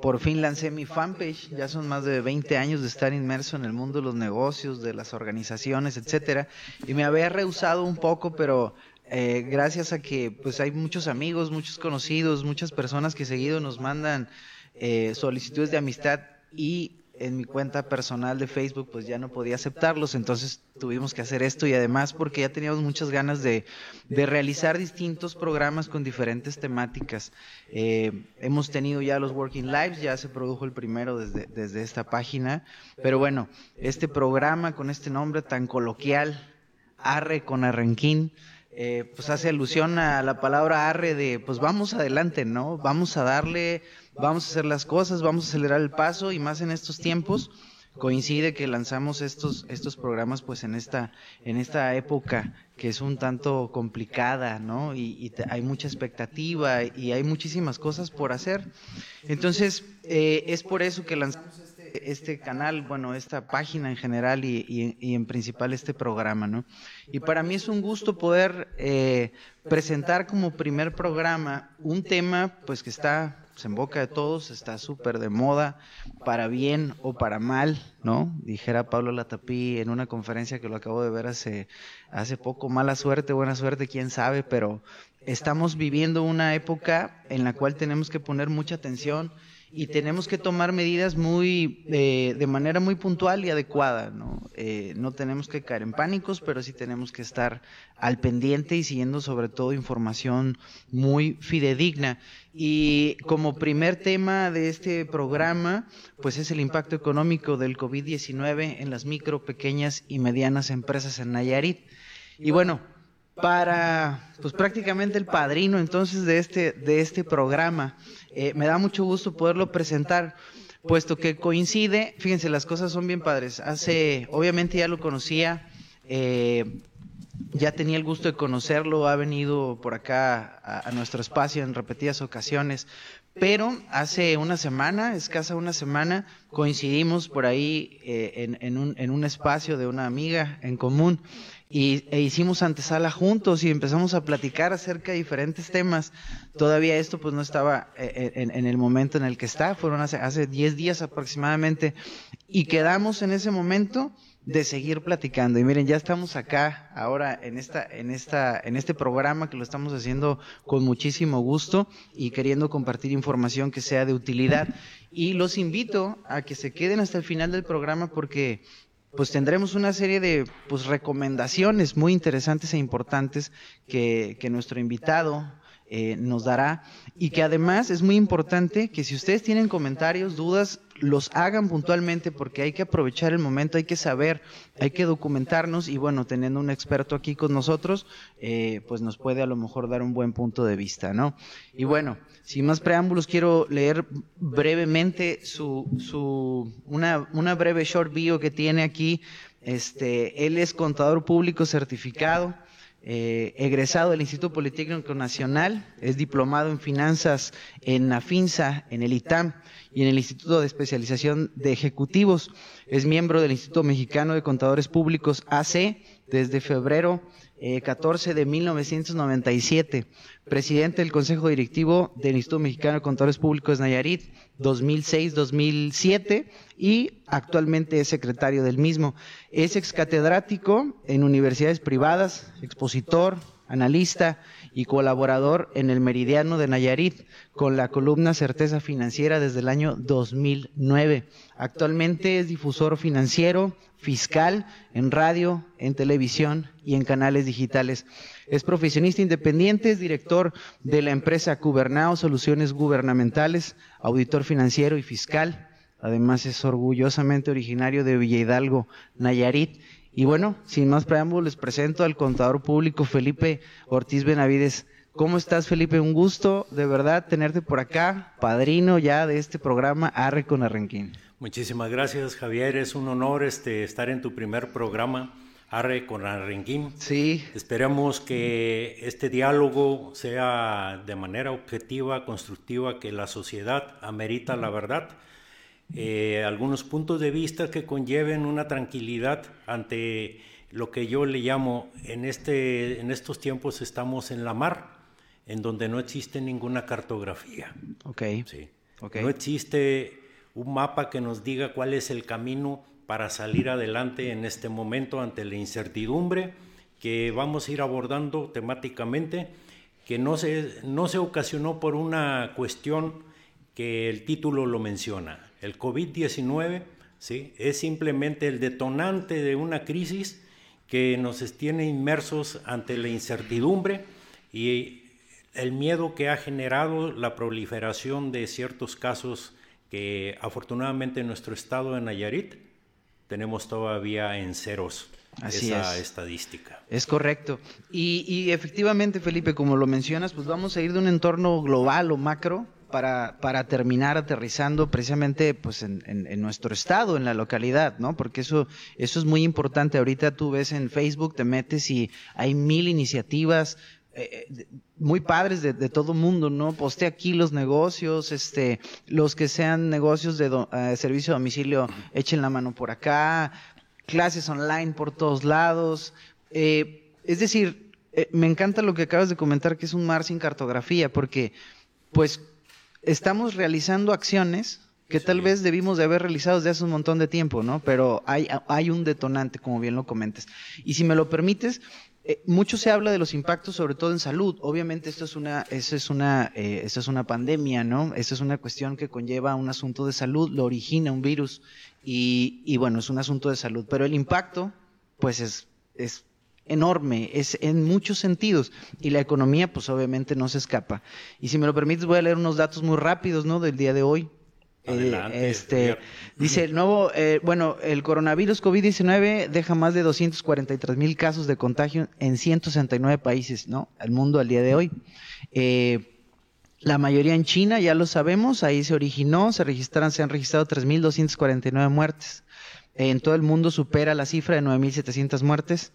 Por fin lancé mi fanpage, ya son más de 20 años de estar inmerso en el mundo de los negocios, de las organizaciones, etcétera, y me había rehusado un poco, pero eh, gracias a que pues hay muchos amigos, muchos conocidos, muchas personas que seguido nos mandan eh, solicitudes de amistad y en mi cuenta personal de Facebook pues ya no podía aceptarlos, entonces tuvimos que hacer esto y además porque ya teníamos muchas ganas de, realizar distintos programas con diferentes temáticas. Eh, hemos tenido ya los Working Lives, ya se produjo el primero desde, desde esta página, pero bueno, este programa con este nombre tan coloquial, Arre con Arranquín, eh, pues hace alusión a la palabra arre de pues vamos adelante, ¿no? Vamos a darle vamos a hacer las cosas, vamos a acelerar el paso y más en estos tiempos coincide que lanzamos estos estos programas pues en esta en esta época que es un tanto complicada no y, hay mucha expectativa y hay muchísimas cosas por hacer. Entonces eh, es por eso que lanzamos este, este canal bueno esta página en general y, y, en principal este programa no y para mí es un gusto poder eh, presentar como primer programa un tema pues que está pues, en boca de todos, está súper de moda, para bien o para mal, ¿no? Dijera Pablo Latapí en una conferencia que lo acabo de ver hace, hace poco, mala suerte, buena suerte, quién sabe, pero estamos viviendo una época en la cual tenemos que poner mucha atención y tenemos que tomar medidas muy eh, de manera muy puntual y adecuada no eh, no tenemos que caer en pánicos pero sí tenemos que estar al pendiente y siguiendo sobre todo información muy fidedigna y como primer tema de este programa pues es el impacto económico del COVID-19 en las micro pequeñas y medianas empresas en Nayarit y bueno para pues prácticamente el padrino entonces de este de este programa eh, me da mucho gusto poderlo presentar, puesto que coincide, fíjense, las cosas son bien padres. Hace, obviamente ya lo conocía, eh, ya tenía el gusto de conocerlo, ha venido por acá a, nuestro espacio en repetidas ocasiones, pero hace una semana, escasa una semana, coincidimos por ahí eh, en, un, un espacio de una amiga en común y, e hicimos antesala juntos y empezamos a platicar acerca de diferentes temas. Todavía esto pues no estaba eh, en, en el momento en el que está, fueron hace, hace 10 días aproximadamente y quedamos en ese momento de seguir platicando. Y miren, ya estamos acá ahora en esta, en esta, en este programa que lo estamos haciendo con muchísimo gusto y queriendo compartir información que sea de utilidad. Y los invito a que se queden hasta el final del programa porque pues tendremos una serie de pues, recomendaciones muy interesantes e importantes que, que nuestro invitado eh, nos dará y que además es muy importante que si ustedes tienen comentarios, dudas, los hagan puntualmente porque hay que aprovechar el momento, hay que saber, hay que documentarnos y bueno, teniendo un experto aquí con nosotros, eh, pues nos puede a lo mejor dar un buen punto de vista, ¿no? Y bueno, sin más preámbulos, quiero leer brevemente su, su, una, una breve short bio que tiene aquí. Este, él es contador público certificado eh, egresado del Instituto Politécnico Nacional, es diplomado en finanzas en AFINSA, en el ITAM y en el Instituto de Especialización de Ejecutivos. Es miembro del Instituto Mexicano de Contadores Públicos AC desde febrero 14 eh, de 1997, presidente del Consejo Directivo del Instituto Mexicano de Contadores Públicos Nayarit 2006-2007 y actualmente es secretario del mismo. Es excatedrático en universidades privadas, expositor, analista y colaborador en el Meridiano de Nayarit con la columna Certeza Financiera desde el año 2009. Actualmente es difusor financiero, fiscal, en radio, en televisión y en canales digitales. Es profesionista independiente, es director de la empresa Cubernao Soluciones Gubernamentales, auditor financiero y fiscal. Además es orgullosamente originario de Villa Hidalgo, Nayarit y bueno, sin más preámbulos, les presento al contador público Felipe Ortiz Benavides. ¿Cómo estás, Felipe? Un gusto, de verdad, tenerte por acá, padrino ya de este programa Arre con Arranquín. Muchísimas gracias, Javier. Es un honor este, estar en tu primer programa, Arre con Arranquín. Sí. Esperamos que este diálogo sea de manera objetiva, constructiva, que la sociedad amerita la verdad eh, algunos puntos de vista que conlleven una tranquilidad ante lo que yo le llamo, en, este, en estos tiempos estamos en la mar, en donde no existe ninguna cartografía. Ok. Sí. No existe un mapa que nos diga cuál es el camino para salir adelante en este momento ante la incertidumbre que vamos a ir abordando temáticamente, que no se, no se ocasionó por una cuestión que el título lo menciona. El COVID-19 ¿sí? es simplemente el detonante de una crisis que nos tiene inmersos ante la incertidumbre y el miedo que ha generado la proliferación de ciertos casos que afortunadamente en nuestro estado de Nayarit tenemos todavía en ceros esa estadística. Es correcto. Y, efectivamente, Felipe, como lo mencionas, pues vamos a ir de un entorno global o macro para, para terminar aterrizando precisamente pues en, en, nuestro estado, en la localidad, ¿no? Porque eso, eso es muy importante. Ahorita tú ves en Facebook, te metes y hay mil iniciativas eh, eh, muy padres de, de todo mundo, ¿no? Poste aquí los negocios, este, los que sean negocios de eh, servicio a domicilio, echen la mano por acá, clases online por todos lados. es decir, me encanta lo que acabas de comentar, que es un mar sin cartografía, porque, pues, estamos realizando acciones que tal vez debimos de haber realizado desde hace un montón de tiempo, ¿no? Pero hay, hay un detonante, como bien lo comentas. Y si me lo permites, eh, mucho se habla de los impactos, sobre todo en salud. Obviamente esto es una, esto es una, eh, esto es una pandemia, ¿no? Esto es una cuestión que conlleva un asunto de salud, lo origina un virus y, y bueno, es un asunto de salud. Pero el impacto, pues es, es enorme, es en muchos sentidos. Y la economía, pues obviamente no se escapa. Y si me lo permites, voy a leer unos datos muy rápidos, ¿no? Del día de hoy. Eh, este, dice el nuevo, eh, bueno, el coronavirus COVID-19 deja más de 243 mil casos de contagio en 169 países, ¿no? El mundo al día de hoy. Eh, la mayoría en China, ya lo sabemos, ahí se originó, se registraron, se han registrado 3.249 muertes. En todo el mundo supera la cifra de 9.700 muertes.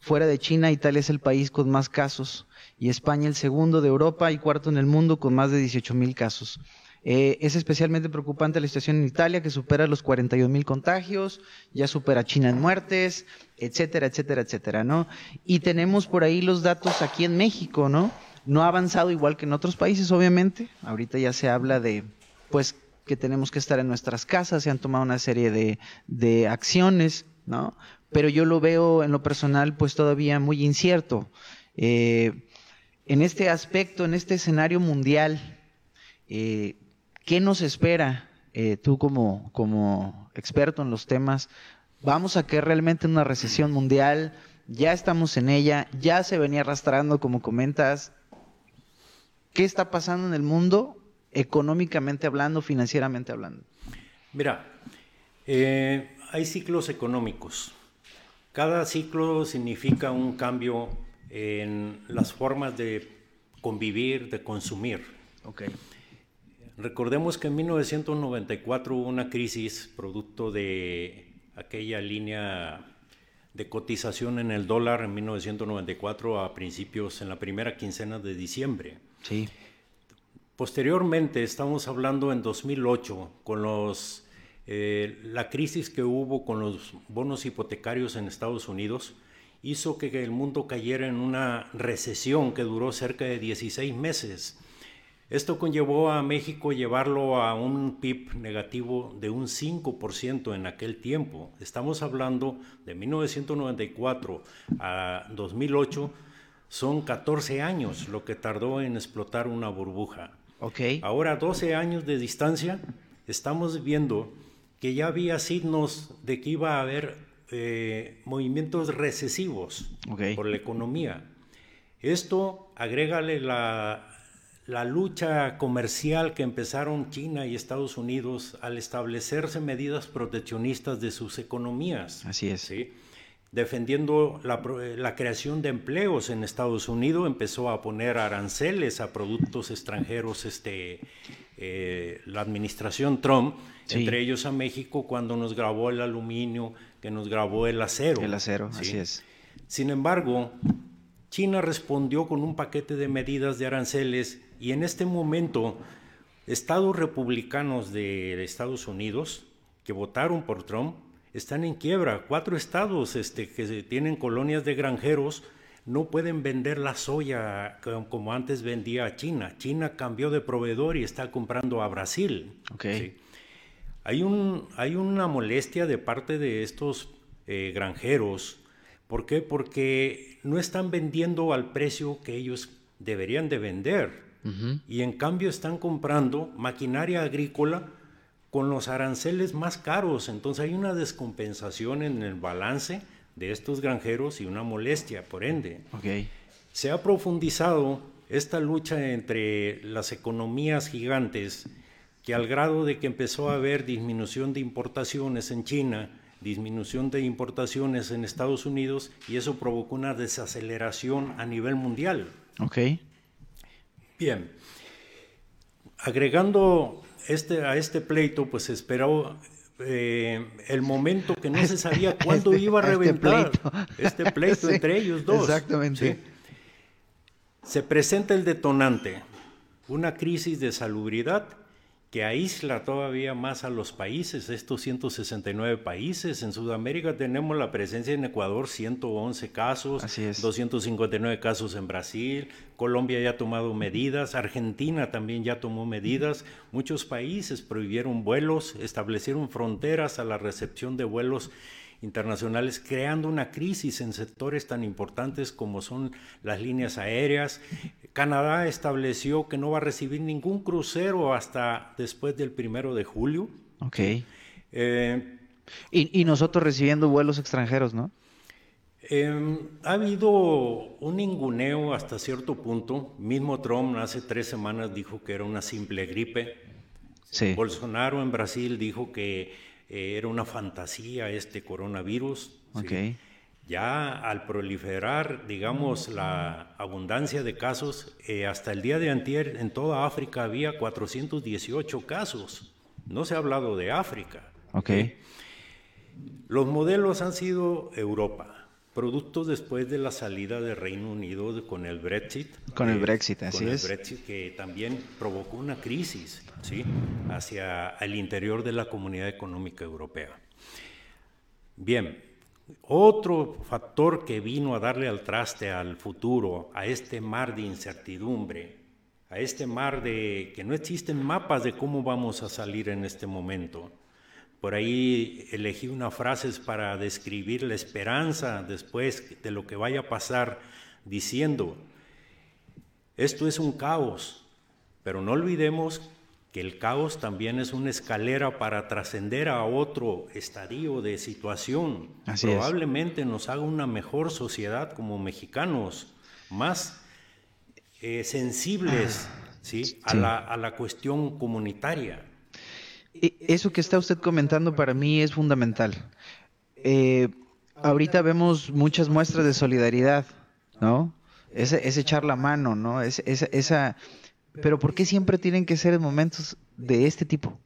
fuera de China, Italia es el país con más casos y España el segundo de Europa y cuarto en el mundo con más de 18.000 casos. Eh, es especialmente preocupante la situación en Italia, que supera los 41 mil contagios, ya supera China en muertes, etcétera, etcétera, etcétera, ¿no? Y tenemos por ahí los datos aquí en México, ¿no? No ha avanzado igual que en otros países, obviamente. Ahorita ya se habla de, pues, que tenemos que estar en nuestras casas, se han tomado una serie de, de acciones, ¿no? Pero yo lo veo en lo personal, pues, todavía muy incierto. Eh, en este aspecto, en este escenario mundial, eh, ¿Qué nos espera eh, tú como, como experto en los temas? ¿Vamos a caer realmente en una recesión mundial? Ya estamos en ella, ya se venía arrastrando, como comentas. ¿Qué está pasando en el mundo económicamente hablando, financieramente hablando? Mira, eh, hay ciclos económicos. Cada ciclo significa un cambio en las formas de convivir, de consumir. Okay. Recordemos que en 1994 hubo una crisis producto de aquella línea de cotización en el dólar en 1994 a principios en la primera quincena de diciembre. Sí. Posteriormente, estamos hablando en 2008 con los eh, la crisis que hubo con los bonos hipotecarios en Estados Unidos hizo que el mundo cayera en una recesión que duró cerca de 16 meses esto conllevó a México llevarlo a un PIB negativo de un 5% en aquel tiempo. Estamos hablando de 1994 a 2008, son 14 años lo que tardó en explotar una burbuja. Okay. Ahora, 12 años de distancia, estamos viendo que ya había signos de que iba a haber eh, movimientos recesivos por la economía. Esto agrégale la, la lucha comercial que empezaron China y Estados Unidos al establecerse medidas proteccionistas de sus economías. Así es. Defendiendo la, creación de empleos en Estados Unidos, empezó a poner aranceles a productos extranjeros este, eh, la administración Trump, entre ellos a México, cuando nos grabó el aluminio, que nos grabó el acero. El acero, así es. Sin embargo, China respondió con un paquete de medidas de aranceles y en este momento estados republicanos de Estados Unidos que votaron por Trump están en quiebra. Cuatro estados este, que tienen colonias de granjeros no pueden vender la soya como antes vendía a China. China cambió de proveedor y está comprando a Brasil. Okay. Hay, un, hay una molestia de parte de estos eh, granjeros. ¿Por qué? Porque no están vendiendo al precio que ellos deberían de vender. Y en cambio están comprando maquinaria agrícola con los aranceles más caros. Entonces hay una descompensación en el balance de estos granjeros y una molestia, por ende. Okay. Se ha profundizado esta lucha entre las economías gigantes que al grado de que empezó a haber disminución de importaciones en China, disminución de importaciones en Estados Unidos y eso provocó una desaceleración a nivel mundial. Ok. Bien. Agregando este, a este pleito, pues esperó eh, el momento que no se sabía cuándo este, iba a este reventar pleito. este pleito Sí, entre ellos dos. exactamente. Sí. Se presenta el detonante, una crisis de salubridad que aísla todavía más a los países, estos 169 países. En Sudamérica tenemos la presencia en Ecuador, 111 casos, Así es. 259 casos en Brasil, Colombia ya ha tomado medidas, Argentina también ya tomó medidas, muchos países prohibieron vuelos, establecieron fronteras a la recepción de vuelos internacionales, creando una crisis en sectores tan importantes como son las líneas aéreas. Canadá estableció que no va a recibir ningún crucero hasta después del primero de julio. Ok. Eh, Y, y nosotros recibiendo vuelos extranjeros, ¿no? Eh, ha habido un ninguneo hasta cierto punto. Mismo Trump hace tres semanas dijo que era una simple gripe. Sí. Bolsonaro en Brasil dijo que eh, era una fantasía este coronavirus. Ya al proliferar, digamos, la abundancia de casos, eh, hasta el día de antier en toda África había 418 casos. No se ha hablado de África. Los modelos han sido Europa, producto después de la salida del Reino Unido con el Brexit. Con el eh, Brexit, así con es. el Brexit que también provocó una crisis ¿sí? hacia el interior de la Comunidad Económica Europea. Bien, otro factor que vino a darle al traste al futuro, a este mar de incertidumbre, a este mar de que no existen mapas de cómo vamos a salir en este momento. Por ahí elegí unas frases para describir la esperanza después de lo que vaya a pasar, diciendo, esto es un caos, pero no olvidemos que el caos también es una escalera para trascender a otro estadio de situación. Así es. Probablemente nos haga una mejor sociedad como mexicanos, más eh, sensibles ¿sí? A, Sí. la, a la cuestión comunitaria. E- Eso que está usted comentando para mí es fundamental. Eh, ahorita vemos muchas muestras de solidaridad, ¿no? Ese, ese echar la mano, ¿no? Es- esa, esa... Pero ¿por qué siempre tienen que ser en momentos de este tipo?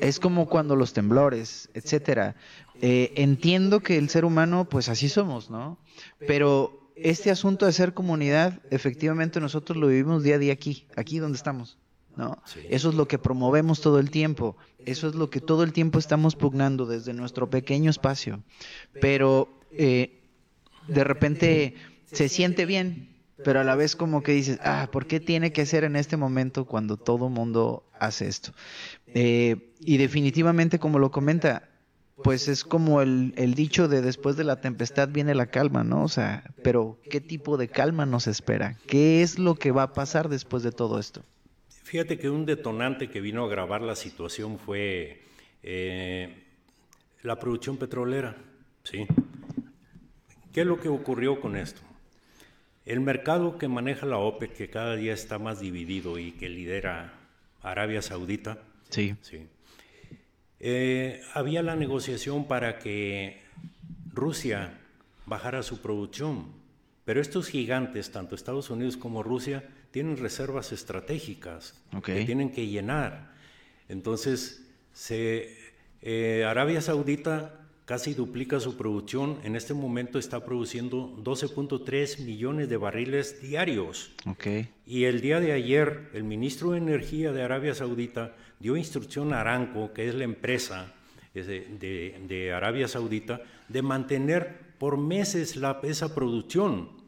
Es como cuando los temblores, etcétera. Eh, entiendo que el ser humano, pues así somos, ¿no? Pero este asunto de ser comunidad, efectivamente nosotros lo vivimos día a día aquí, aquí donde estamos, ¿no? Sí. Eso es lo que promovemos todo el tiempo. Eso es lo que todo el tiempo estamos pugnando desde nuestro pequeño espacio. Pero eh, de repente se siente bien, pero a la vez como que dices, ah, ¿por qué tiene que ser en este momento cuando todo mundo hace esto? Eh, y definitivamente, como lo comenta, pues es como el, el dicho de después de la tempestad viene la calma, ¿no? O sea, pero ¿qué tipo de calma nos espera? ¿Qué es lo que va a pasar después de todo esto? Fíjate que un detonante que vino a agravar la situación fue eh, la producción petrolera. ¿sí? ¿Qué es lo que ocurrió con esto? El mercado que maneja la OPEC, que cada día está más dividido y que lidera Arabia Saudita, Sí. Sí. Eh, había la negociación para que Rusia bajara su producción, pero estos gigantes, tanto Estados Unidos como Rusia, tienen reservas estratégicas que tienen que llenar. Entonces, se, eh, Arabia Saudita casi duplica su producción. En este momento está produciendo 12.3 millones de barriles diarios. Y el día de ayer, el ministro de Energía de Arabia Saudita dio instrucción a Aramco, que es la empresa de, de- de Arabia Saudita, de mantener por meses la, esa producción.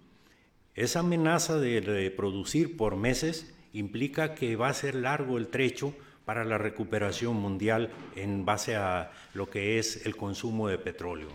Esa amenaza de, producir por meses implica que va a ser largo el trecho para la recuperación mundial en base a lo que es el consumo de petróleo.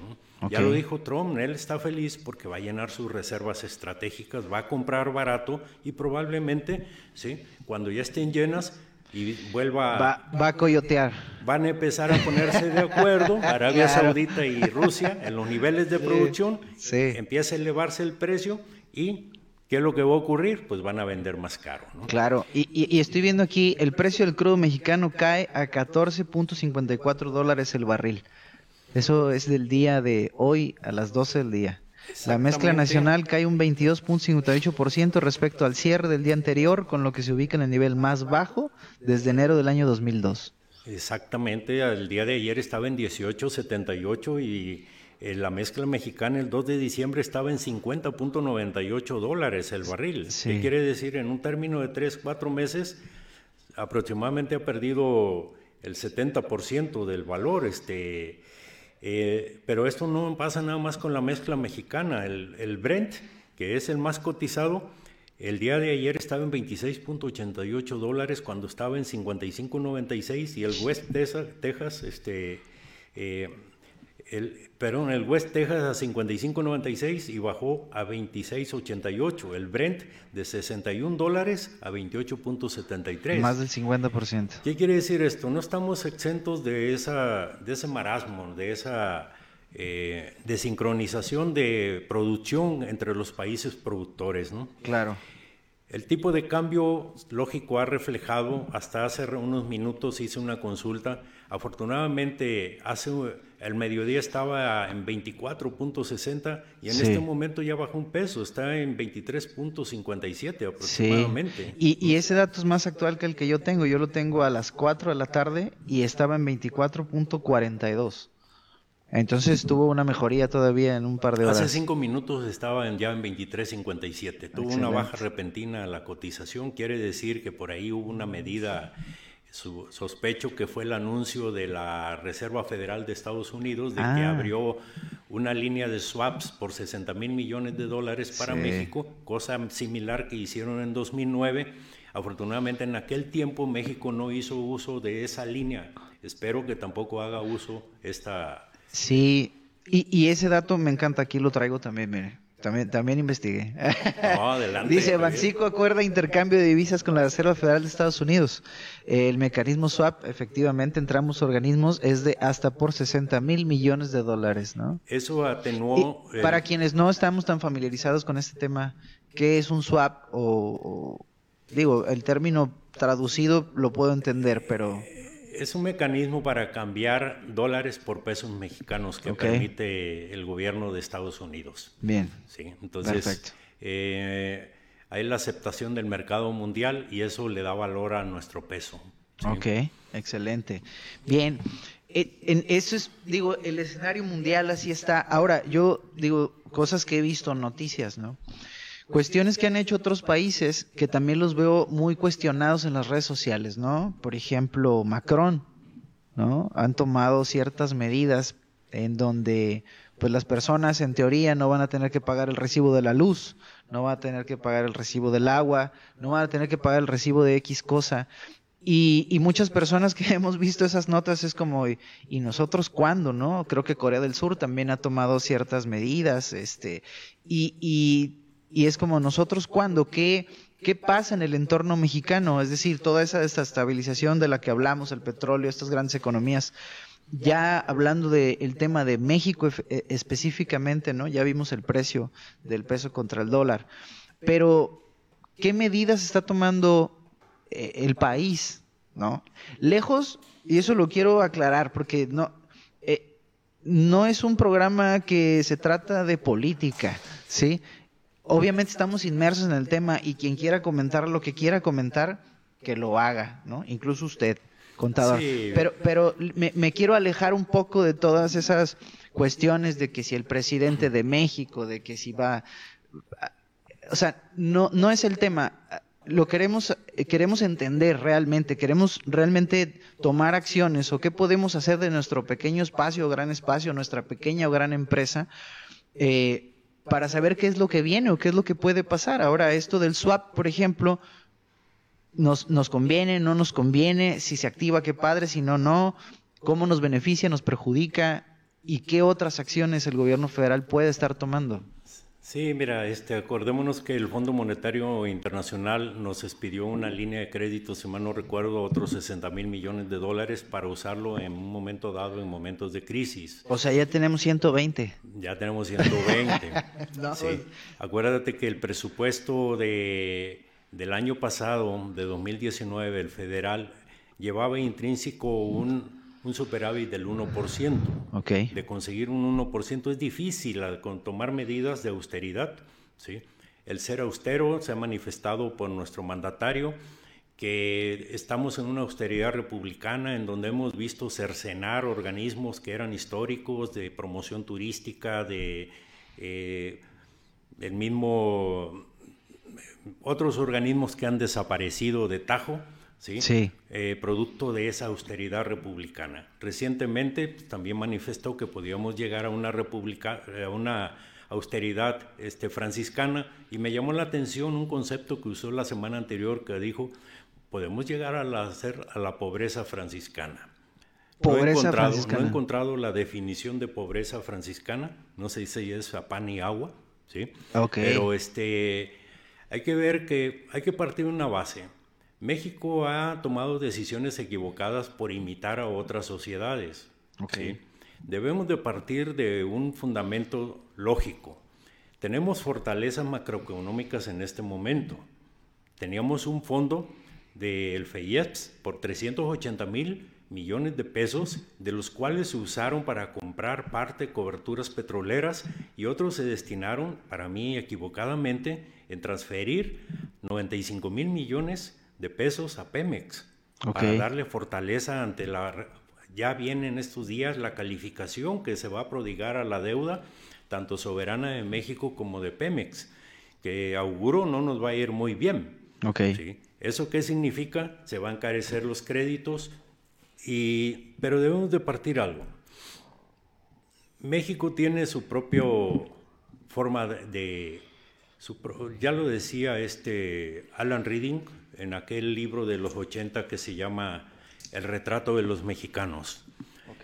Ya lo dijo Trump, él está feliz porque va a llenar sus reservas estratégicas, va a comprar barato y probablemente, ¿sí? cuando ya estén llenas, y vuelva va, va, a coyotear. Van a empezar a ponerse de acuerdo Arabia Saudita y Rusia en los niveles de producción, empieza a elevarse el precio y ¿qué es lo que va a ocurrir? Pues van a vender más caro. ¿no? Claro, y, y, estoy viendo aquí, el precio del crudo mexicano cae a 14.54 dólares el barril. Eso es del día de hoy a las 12 del día. La mezcla nacional cae un 22.58% respecto al cierre del día anterior, con lo que se ubica en el nivel más bajo desde enero del año 2002. Exactamente, el día de ayer estaba en 18.78 y la mezcla mexicana el 2 de diciembre estaba en 50.98 dólares el barril. ¿Qué quiere decir? En un término de 3, 4 meses aproximadamente ha perdido el 70% del valor. Este, eh, pero esto no pasa nada más con la mezcla mexicana. El, Brent, que es el más cotizado, el día de ayer estaba en 26.88 dólares cuando estaba en 55.96 y el West Texas, este, eh, el, perdón, el West Texas a 55.96 y bajó a 26.88. El Brent de 61 dólares a 28.73. Más del 50%. ¿Qué quiere decir esto? No estamos exentos de, esa, de ese marasmo, de esa eh, desincronización de producción entre los países productores, ¿no? Claro. El tipo de cambio lógico ha reflejado, hasta hace unos minutos hice una consulta, afortunadamente hace el mediodía estaba en 24.60 y en este momento ya bajó un peso, está en 23.57 aproximadamente. Sí. Y, y, ese dato es más actual que el que yo tengo, yo lo tengo a las 4 de la tarde y estaba en 24.42. Entonces tuvo una mejoría todavía en un par de horas. Hace cinco minutos estaba ya en 23.57. Tuvo una baja repentina la cotización. Quiere decir que por ahí hubo una medida, sospecho que fue el anuncio de la Reserva Federal de Estados Unidos de que ah. abrió una línea de swaps por 60 mil millones de dólares para México, cosa similar que hicieron en 2009. Afortunadamente en aquel tiempo México no hizo uso de esa línea. Espero que tampoco haga uso esta Sí, y, ese dato me encanta, aquí lo traigo también, mire. También, también investigué. adelante, Dice, Bancico acuerda intercambio de divisas con la Reserva Federal de Estados Unidos. El mecanismo swap, efectivamente, entre ambos organismos es de hasta por 60 mil millones de dólares, ¿no? Eso atenuó... Para quienes no estamos tan familiarizados con este tema, ¿qué es un swap? o, digo, el término traducido lo puedo entender, pero es un mecanismo para cambiar dólares por pesos mexicanos que permite el gobierno de Estados Unidos. Bien. Sí, entonces eh, hay la aceptación del mercado mundial y eso le da valor a nuestro peso. Ok, excelente. Bien, eh, en eso es, digo, el escenario mundial así está. Ahora, yo digo, cosas que he visto, noticias, ¿no? Cuestiones que han hecho otros países que también los veo muy cuestionados en las redes sociales, ¿no? Por ejemplo, Macron, ¿no? Han tomado ciertas medidas en donde pues las personas en teoría no van a tener que pagar el recibo de la luz, no van a tener que pagar el recibo del agua, no van a tener que pagar el recibo de X cosa. Y, y muchas personas que hemos visto esas notas es como, ¿y nosotros cuándo, no? Creo que Corea del Sur también ha tomado ciertas medidas, este, y, y y es como nosotros cuando, ¿qué, ¿qué pasa en el entorno mexicano? Es decir, toda esa estabilización de la que hablamos, el petróleo, estas grandes economías, ya hablando del tema de México e, específicamente, ¿no? Ya vimos el precio del peso contra el dólar. Pero, ¿qué medidas está tomando eh, el país, ¿no? Lejos, y eso lo quiero aclarar, porque no, eh, no es un programa que se trata de política, ¿sí? Obviamente estamos inmersos en el tema y quien quiera comentar lo que quiera comentar, que lo haga, ¿no? Incluso usted, contador. Pero, pero me, quiero alejar un poco de todas esas cuestiones de que si el presidente de México, de que si va, o sea, no, no es el tema. Lo queremos, queremos entender realmente, queremos realmente tomar acciones o qué podemos hacer de nuestro pequeño espacio o gran espacio, nuestra pequeña o gran empresa, eh, para saber qué es lo que viene o qué es lo que puede pasar. Ahora, esto del swap, por ejemplo, nos, nos conviene, no nos conviene, si se activa, qué padre, si no, no, cómo nos beneficia, nos perjudica y qué otras acciones el gobierno federal puede estar tomando. Sí, mira, este, acordémonos que el Fondo Monetario Internacional nos expidió una línea de crédito, si mal no recuerdo, otros 60 mil millones de dólares para usarlo en un momento dado, en momentos de crisis. O sea, ya tenemos 120. Ya tenemos 120. sí. Acuérdate que el presupuesto de, del año pasado, de 2019, el federal, llevaba intrínseco un un superávit del 1%. Okay. De conseguir un 1% es difícil con tomar medidas de austeridad. ¿sí? El ser austero se ha manifestado por nuestro mandatario que estamos en una austeridad republicana en donde hemos visto cercenar organismos que eran históricos de promoción turística, de eh, el mismo otros organismos que han desaparecido de Tajo ¿sí? Eh, producto de esa austeridad republicana. Recientemente pues, también manifestó que podíamos llegar a una, republica, a una austeridad este, franciscana y me llamó la atención un concepto que usó la semana anterior que dijo, podemos llegar a la, a la pobreza franciscana. Pobreza no he, encontrado, franciscana. no he encontrado la definición de pobreza franciscana, no sé si es a pan y agua, ¿sí? Pero este, hay que ver que hay que partir de una base México ha tomado decisiones equivocadas por imitar a otras sociedades. Debemos de partir de un fundamento lógico. Tenemos fortalezas macroeconómicas en este momento. Teníamos un fondo del FEIEPS por 380 mil millones de pesos, de los cuales se usaron para comprar parte de coberturas petroleras y otros se destinaron, para mí equivocadamente, en transferir 95 mil millones de pesos a Pemex para darle fortaleza ante la... Ya viene en estos días la calificación que se va a prodigar a la deuda, tanto soberana de México como de Pemex, que auguro no nos va a ir muy bien. Okay. ¿Eso qué significa? Se van a encarecer los créditos, y, pero debemos de partir algo. México tiene su propia forma de, ya lo decía este Alan Reading, en aquel libro de los 80 que se llama El retrato de los mexicanos,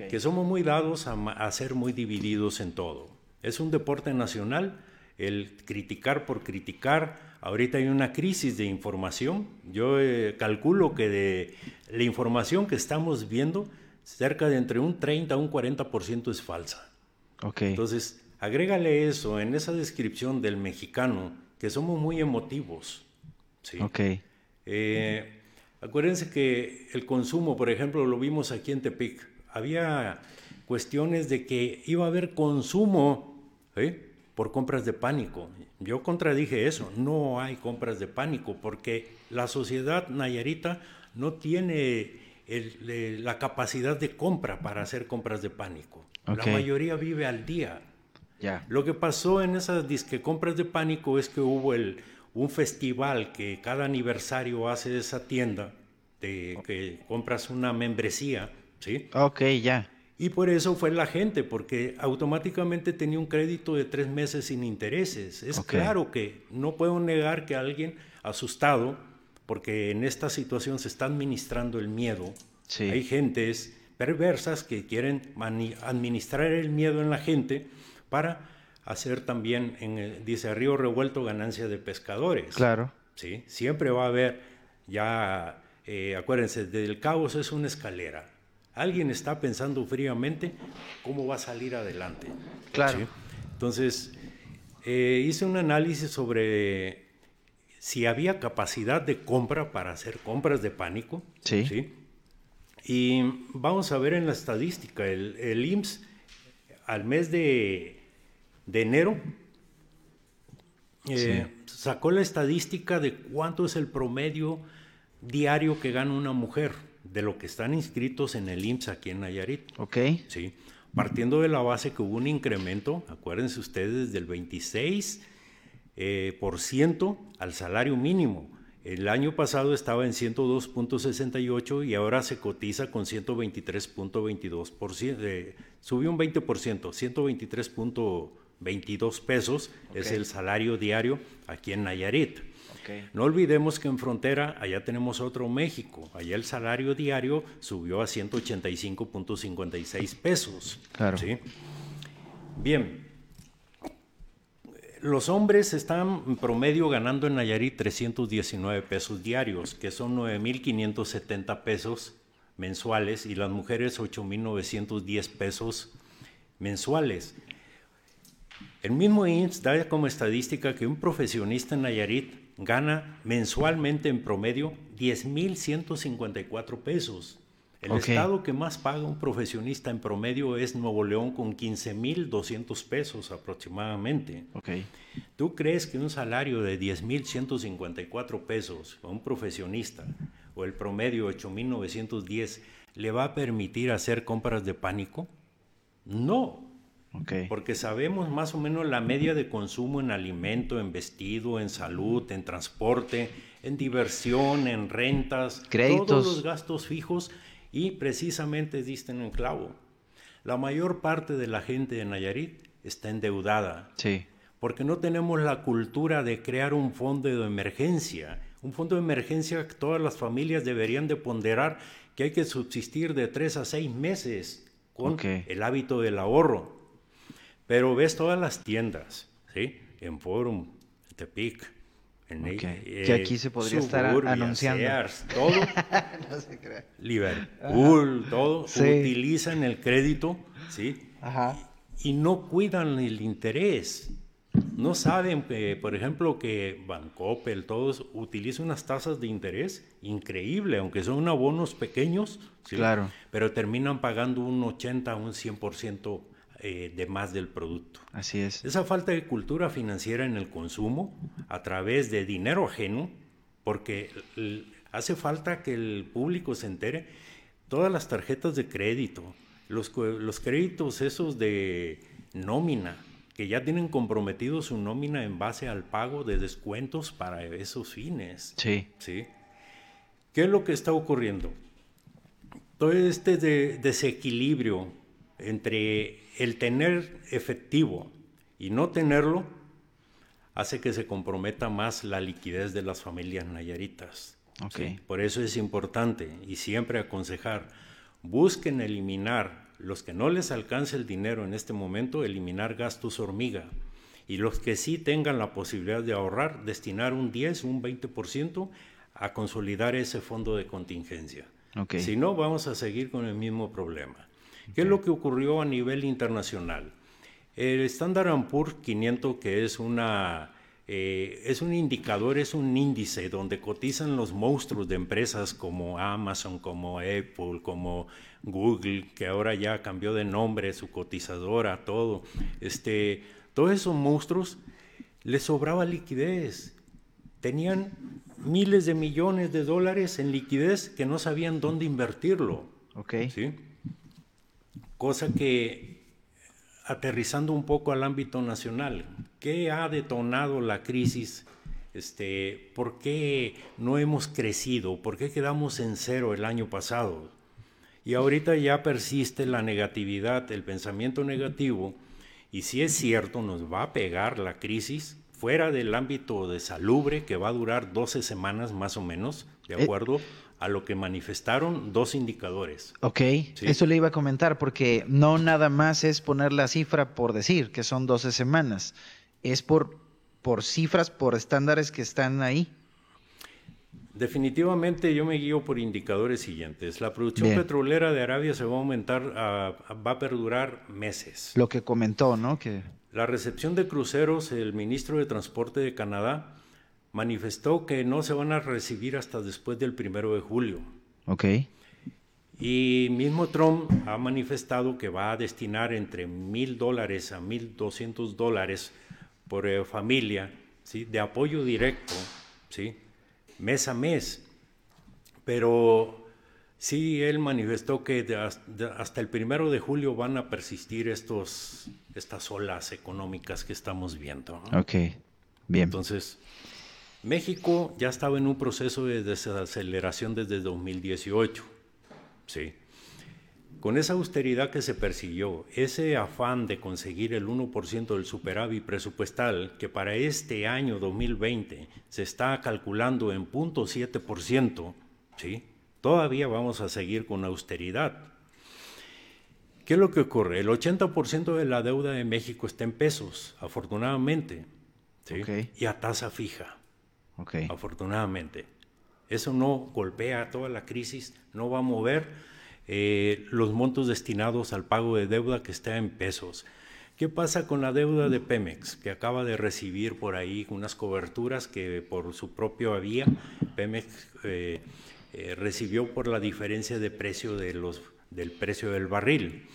que somos muy dados a, ser muy divididos en todo. Es un deporte nacional el criticar por criticar. Ahorita hay una crisis de información. Yo eh, calculo que de la información que estamos viendo, cerca de entre un 30 a un 40% es falsa. Okay. Entonces, agrégale eso en esa descripción del mexicano, que somos muy emotivos. ¿sí? Okay. Eh, acuérdense que el consumo, por ejemplo, lo vimos aquí en Tepic, había cuestiones de que iba a haber consumo ¿eh? por compras de pánico. Yo contradije eso, no hay compras de pánico porque la sociedad nayarita no tiene la capacidad de compra para hacer compras de pánico. La mayoría vive al día. Lo que pasó en esas disque compras de pánico es que hubo el, un festival que cada aniversario hace esa tienda, de que compras una membresía, ¿sí? Ok, ya. Y por eso fue la gente, porque automáticamente tenía un crédito de tres meses sin intereses. Es claro que no puedo negar que alguien asustado, porque en esta situación se está administrando el miedo, hay gentes perversas que quieren administrar el miedo en la gente para hacer también, en dice, río revuelto ganancia de pescadores. Claro. ¿sí? Siempre va a haber, ya, eh, acuérdense, del caos es una escalera. Alguien está pensando fríamente cómo va a salir adelante. Claro. Entonces, eh, hice un análisis sobre si había capacidad de compra para hacer compras de pánico. Sí. ¿sí? Y vamos a ver en la estadística, el, el IMSS al mes de de enero, eh, sacó la estadística de cuánto es el promedio diario que gana una mujer de lo que están inscritos en el IMSS aquí en Nayarit. Ok. Sí. Partiendo de la base que hubo un incremento, acuérdense ustedes, del 26% eh, por ciento al salario mínimo. El año pasado estaba en 102.68 y ahora se cotiza con 123.22%. Eh, subió un 20%, 123. 22 pesos es el salario diario aquí en Nayarit. No olvidemos que en frontera allá tenemos otro México. Allá el salario diario subió a 185.56 pesos. Claro. Bien. Los hombres están en promedio ganando en Nayarit 319 pesos diarios, que son 9.570 pesos mensuales, y las mujeres 8.910 pesos mensuales. El mismo INSS da como estadística que un profesionista en Nayarit gana mensualmente en promedio 10.154 pesos. El estado que más paga un profesionista en promedio es Nuevo León con 15.200 pesos aproximadamente. Okay. ¿Tú crees que un salario de 10.154 pesos a un profesionista o el promedio 8.910 le va a permitir hacer compras de pánico? No, porque sabemos más o menos la media de consumo en alimento, en vestido, en salud, en transporte, en diversión, en rentas, Créditos. todos los gastos fijos y precisamente disten en clavo. La mayor parte de la gente de Nayarit está endeudada. Sí. Porque no tenemos la cultura de crear un fondo de emergencia. Un fondo de emergencia que todas las familias deberían de ponderar que hay que subsistir de tres a seis meses con el hábito del ahorro. Pero ves todas las tiendas, ¿sí? En Forum, Tepic, en okay. que aquí se podría estar anunciando. Sears, todo. no se cree. Liverpool, todo. Utilizan el crédito, ¿sí? Ajá. Y no cuidan el interés. No saben, que, por ejemplo, que Bancoppel, todos utilizan unas tasas de interés increíble, aunque son abonos pequeños, ¿sí? claro. pero terminan pagando un 80, un 100% eh, de más del producto. Así es. Esa falta de cultura financiera en el consumo a través de dinero ajeno, porque hace falta que el público se entere, todas las tarjetas de crédito, los, los créditos esos de nómina, que ya tienen comprometido su nómina en base al pago de descuentos para esos fines. Sí. ¿Sí? ¿Qué es lo que está ocurriendo? Todo este desequilibrio entre el tener efectivo y no tenerlo hace que se comprometa más la liquidez de las familias nayaritas. Okay. Por eso es importante y siempre aconsejar, busquen eliminar los que no les alcance el dinero en este momento, eliminar gastos hormiga. Y los que sí tengan la posibilidad de ahorrar, destinar un 10, un 20% a consolidar ese fondo de contingencia. Okay. Si no, vamos a seguir con el mismo problema. ¿Qué es lo que ocurrió a nivel internacional? El Standard Poor's 500, que es una eh, es un indicador, es un índice donde cotizan los monstruos de empresas como Amazon, como Apple, como Google, que ahora ya cambió de nombre, su cotizadora, todo. Este, todos esos monstruos les sobraba liquidez. Tenían miles de millones de dólares en liquidez que no sabían dónde invertirlo. Okay. ¿sí? Cosa que, aterrizando un poco al ámbito nacional, ¿qué ha detonado la crisis? Este, ¿Por qué no hemos crecido? ¿Por qué quedamos en cero el año pasado? Y ahorita ya persiste la negatividad, el pensamiento negativo, y si es cierto, nos va a pegar la crisis fuera del ámbito de salubre, que va a durar 12 semanas más o menos, de eh, acuerdo a lo que manifestaron dos indicadores. Ok, eso le iba a comentar porque no nada más es poner la cifra por decir que son 12 semanas, es por, por cifras, por estándares que están ahí. Definitivamente yo me guío por indicadores siguientes. La producción petrolera de Arabia se va a aumentar, va a perdurar meses. Lo que comentó, ¿no? Que... La recepción de cruceros, el ministro de Transporte de Canadá manifestó que no se van a recibir hasta después del primero de julio. Ok. Y mismo Trump ha manifestado que va a destinar entre mil dólares a mil doscientos dólares por eh, familia, ¿sí? de apoyo directo, ¿sí? mes a mes. Pero sí, él manifestó que hasta el primero de julio van a persistir estos, estas olas económicas que estamos viendo. Ok, bien. Entonces, México ya estaba en un proceso de desaceleración desde 2018. Sí. Con esa austeridad que se persiguió, ese afán de conseguir el 1% del superávit presupuestal, que para este año 2020 se está calculando en 0.7%, ¿sí? todavía vamos a seguir con austeridad. ¿Qué es lo que ocurre? El 80% de la deuda de México está en pesos, afortunadamente, ¿sí? y a tasa fija, afortunadamente. Eso no golpea toda la crisis, no va a mover eh, los montos destinados al pago de deuda que está en pesos. ¿Qué pasa con la deuda de Pemex, que acaba de recibir por ahí unas coberturas que por su propia vía Pemex eh, eh, recibió por la diferencia de precio de los, del precio del barril?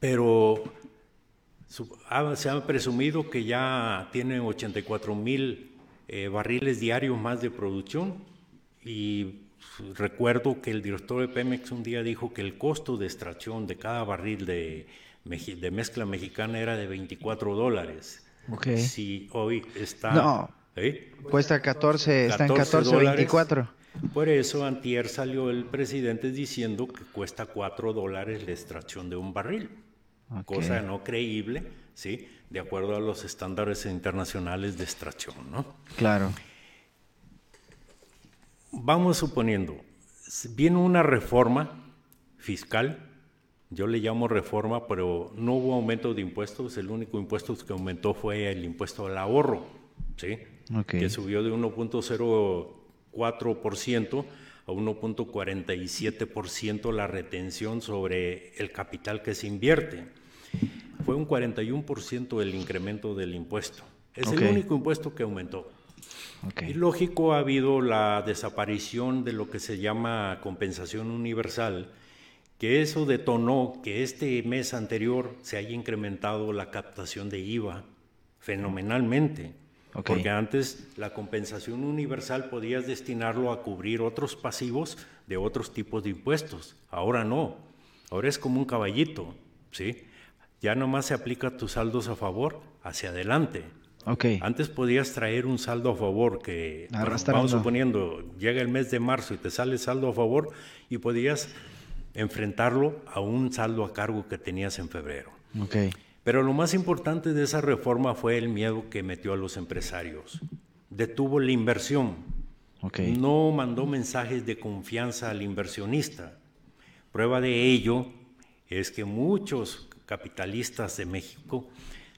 Pero se ha presumido que ya tienen 84 mil barriles diarios más de producción y recuerdo que el director de Pemex un día dijo que el costo de extracción de cada barril de, de mezcla mexicana era de 24 dólares. Okay. Si hoy está... No, ¿eh? cuesta 14, está en 14, 24. Por eso antier salió el presidente diciendo que cuesta 4 dólares la extracción de un barril. Cosa no creíble, ¿sí? De acuerdo a los estándares internacionales de extracción, ¿no? Claro vamos suponiendo, viene una reforma fiscal, yo le llamo reforma, pero no hubo aumento de impuestos, el único impuesto que aumentó fue el impuesto al ahorro, ¿sí? que subió de 1.04% a 1.47% la retención sobre el capital que se invierte. Fue un 41% el incremento del impuesto. Es el único impuesto que aumentó. Y lógico, ha habido la desaparición de lo que se llama compensación universal, que eso detonó que este mes anterior se haya incrementado la captación de IVA fenomenalmente. Porque antes la compensación universal podías destinarlo a cubrir otros pasivos de otros tipos de impuestos. Ahora no. Ahora es como un caballito, ¿sí? Ya nomás se aplica tus saldos a favor hacia adelante. Antes podías traer un saldo a favor que, vamos suponiendo, llega el mes de marzo y te sale saldo a favor y podías enfrentarlo a un saldo a cargo que tenías en febrero. Pero lo más importante de esa reforma fue el miedo que metió a los empresarios. Detuvo la inversión. No mandó mensajes de confianza al inversionista. Prueba de ello es que muchos capitalistas de México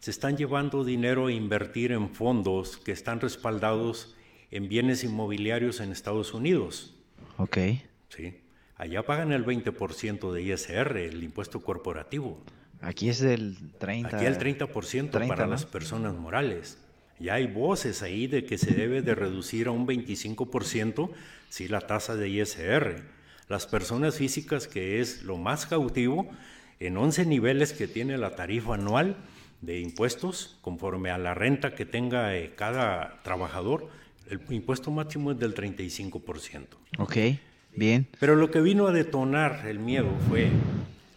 se están llevando dinero a invertir en fondos que están respaldados en bienes inmobiliarios en Estados Unidos. Ok. Sí. Allá pagan el 20% de ISR, el impuesto corporativo. Aquí es del 30%. Aquí el 30%, para las personas morales. Ya hay voces ahí de que se debe de reducir a un 25% sí, la tasa de ISR. Las personas físicas, que es lo más cautivo, en 11 niveles que tiene la tarifa anual, de impuestos conforme a la renta que tenga eh, cada trabajador. El impuesto máximo es del 35%. Ok, bien. Pero lo que vino a detonar el miedo fue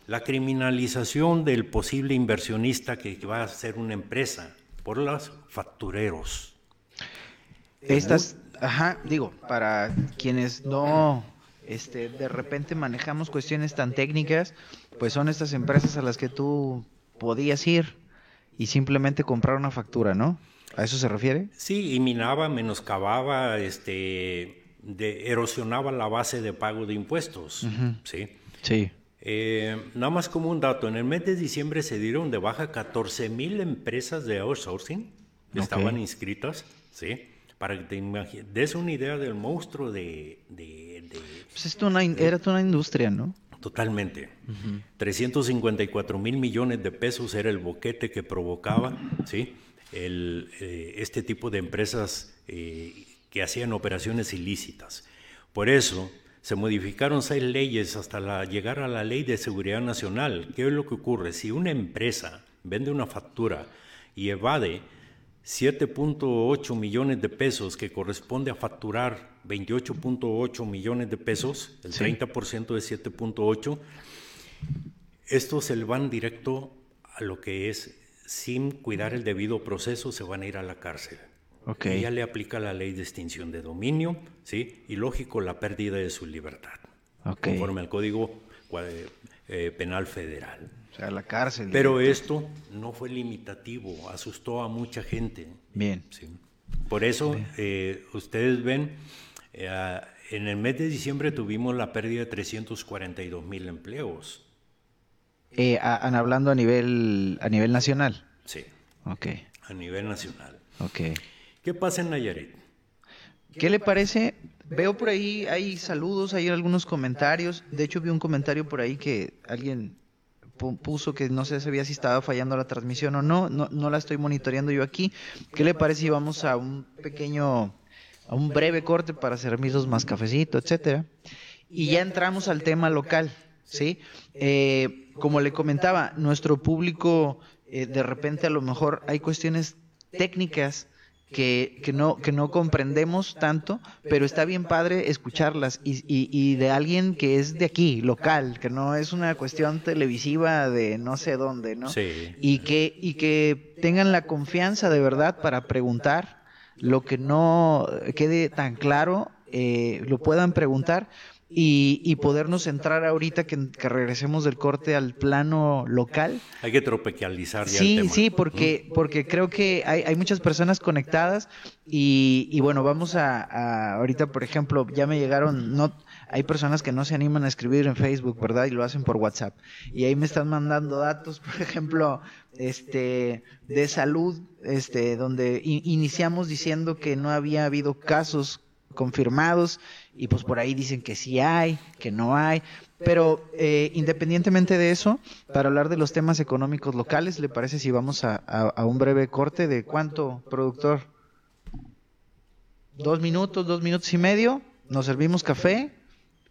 la criminalización del posible inversionista que va a ser una empresa por los factureros. Estas, ajá, digo, para quienes no este, de repente manejamos cuestiones tan técnicas, pues son estas empresas a las que tú podías ir y simplemente comprar una factura, ¿no? ¿A eso se refiere? Sí, y minaba, menoscababa, este, de, erosionaba la base de pago de impuestos, ¿sí? Sí. Eh, nada más como un dato, en el mes de diciembre se dieron de baja 14 mil empresas de outsourcing que estaban inscritas, ¿sí? Para que te des una idea del monstruo de... de, Pues esto una, era una industria, ¿no? Totalmente. 354 mil millones de pesos era el boquete que provocaba ¿sí? el, eh, este tipo de empresas eh, que hacían operaciones ilícitas. Por eso se modificaron seis leyes hasta la, llegar a la ley de seguridad nacional. ¿Qué es lo que ocurre? Si una empresa vende una factura y evade 7.8 millones de pesos que corresponde a facturar 28.8 millones de pesos, el 30% de 7.8, estos se van directo a lo que es sin cuidar el debido proceso, se van a ir a la cárcel. Okay. ya le aplica la ley de extinción de dominio, ¿sí? Y lógico, la pérdida de su libertad. Conforme al código eh, penal federal. O sea, la cárcel. Pero esto no fue limitativo, asustó a mucha gente. Bien. Por eso, eh, ustedes ven, eh, en el mes de diciembre tuvimos la pérdida de 342 mil empleos. Eh, hablando a nivel, a nivel nacional. Sí. Ok. A nivel nacional. Ok. ¿Qué pasa en Nayarit? ¿Qué le parece? Veo por ahí, hay saludos, hay algunos comentarios. De hecho, vi un comentario por ahí que alguien puso que no sé sabía si estaba fallando la transmisión o no, no, no la estoy monitoreando yo aquí. ¿Qué le parece si vamos a un pequeño, a un breve corte para servicios más cafecito, etcétera? Y ya entramos al tema local, ¿sí? Eh, como le comentaba, nuestro público eh, de repente a lo mejor hay cuestiones técnicas que, que, no, que no comprendemos tanto, pero está bien padre escucharlas y, y, de alguien que es de aquí, local, que no es una cuestión televisiva de no sé dónde, ¿no? Sí. Y que, y que tengan la confianza de verdad para preguntar lo que no quede tan claro, eh, lo puedan preguntar y, podernos entrar ahorita que, regresemos del corte al plano local. Hay que tropicalizar ya sí, el tema. Sí, porque, porque creo que hay, hay muchas personas conectadas y, y bueno, vamos a, ahorita, por ejemplo, ya me llegaron, no, hay personas que no se animan a escribir en Facebook, ¿verdad? Y lo hacen por WhatsApp. Y ahí me están mandando datos, por ejemplo, este, de salud, este, donde iniciamos diciendo que no había habido casos confirmados y pues por ahí dicen que sí hay, que no hay. Pero eh, independientemente de eso, para hablar de los temas económicos locales, ¿le parece si vamos a, a, un breve corte de cuánto, productor? Dos minutos, dos minutos y medio, nos servimos café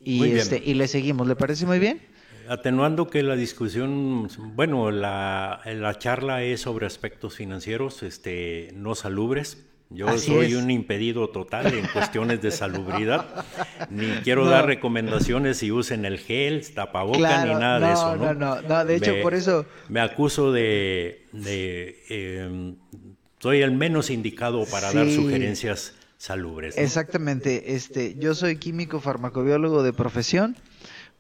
y, este, y le seguimos. ¿Le parece muy bien? Atenuando que la discusión, bueno, la, la charla es sobre aspectos financieros este, no salubres yo soy un impedido total en cuestiones de salubridad. Ni quiero dar recomendaciones si usen el gel, tapaboca, ni nada de eso. No, no, no, de hecho, por eso. Me acuso de. Em, soy el menos indicado para dar sugerencias salubres. Exactamente. Este, yo soy químico farmacobiólogo de profesión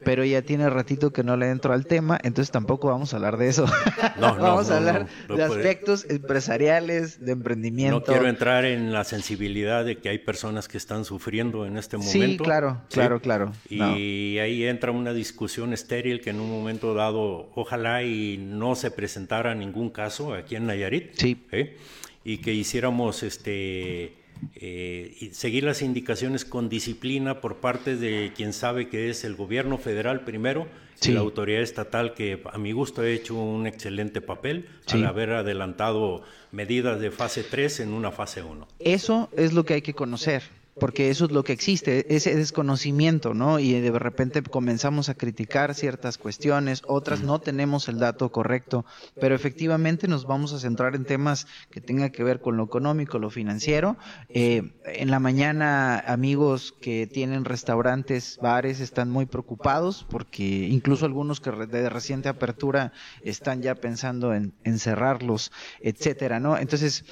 pero ya tiene ratito que no le entro al tema, entonces tampoco vamos a hablar de eso. No, no, vamos a hablar de aspectos empresariales, de emprendimiento. No quiero entrar en la sensibilidad de que hay personas que están sufriendo en este momento. Sí, claro, claro, claro. Y ahí entra una discusión estéril que en un momento dado, ojalá y no se presentara ningún caso aquí en Nayarit. Sí. ¿eh? Y que hiciéramos este eh, y seguir las indicaciones con disciplina por parte de quien sabe que es el gobierno federal primero y la autoridad estatal que a mi gusto ha hecho un excelente papel al haber adelantado medidas de fase 3 en una fase 1. Eso es lo que hay que conocer porque eso es lo que existe, ese desconocimiento, ¿no? Y de repente comenzamos a criticar ciertas cuestiones, otras no tenemos el dato correcto, pero efectivamente nos vamos a centrar en temas que tengan que ver con lo económico, lo financiero. Eh, en la mañana, amigos que tienen restaurantes, bares, están muy preocupados porque incluso algunos que de reciente apertura están ya pensando en, en cerrarlos, etcétera, ¿no? Entonces,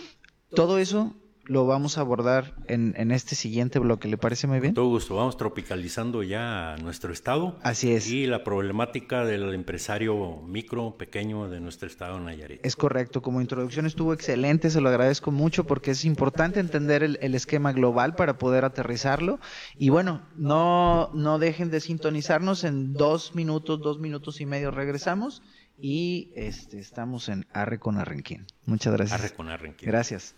todo eso lo vamos a abordar en, en, este siguiente bloque. ¿Le parece muy bien? Con todo gusto. Vamos tropicalizando ya nuestro estado. Así es. Y la problemática del empresario micro, pequeño de nuestro estado Nayarit. Es correcto. Como introducción estuvo excelente. Se lo agradezco mucho porque es importante entender el, el esquema global para poder aterrizarlo. Y bueno, no, no dejen de sintonizarnos en dos minutos, dos minutos y medio regresamos. Y este, estamos en Arre con Arrenquín. Muchas gracias. Arre con Arrenquín. Gracias.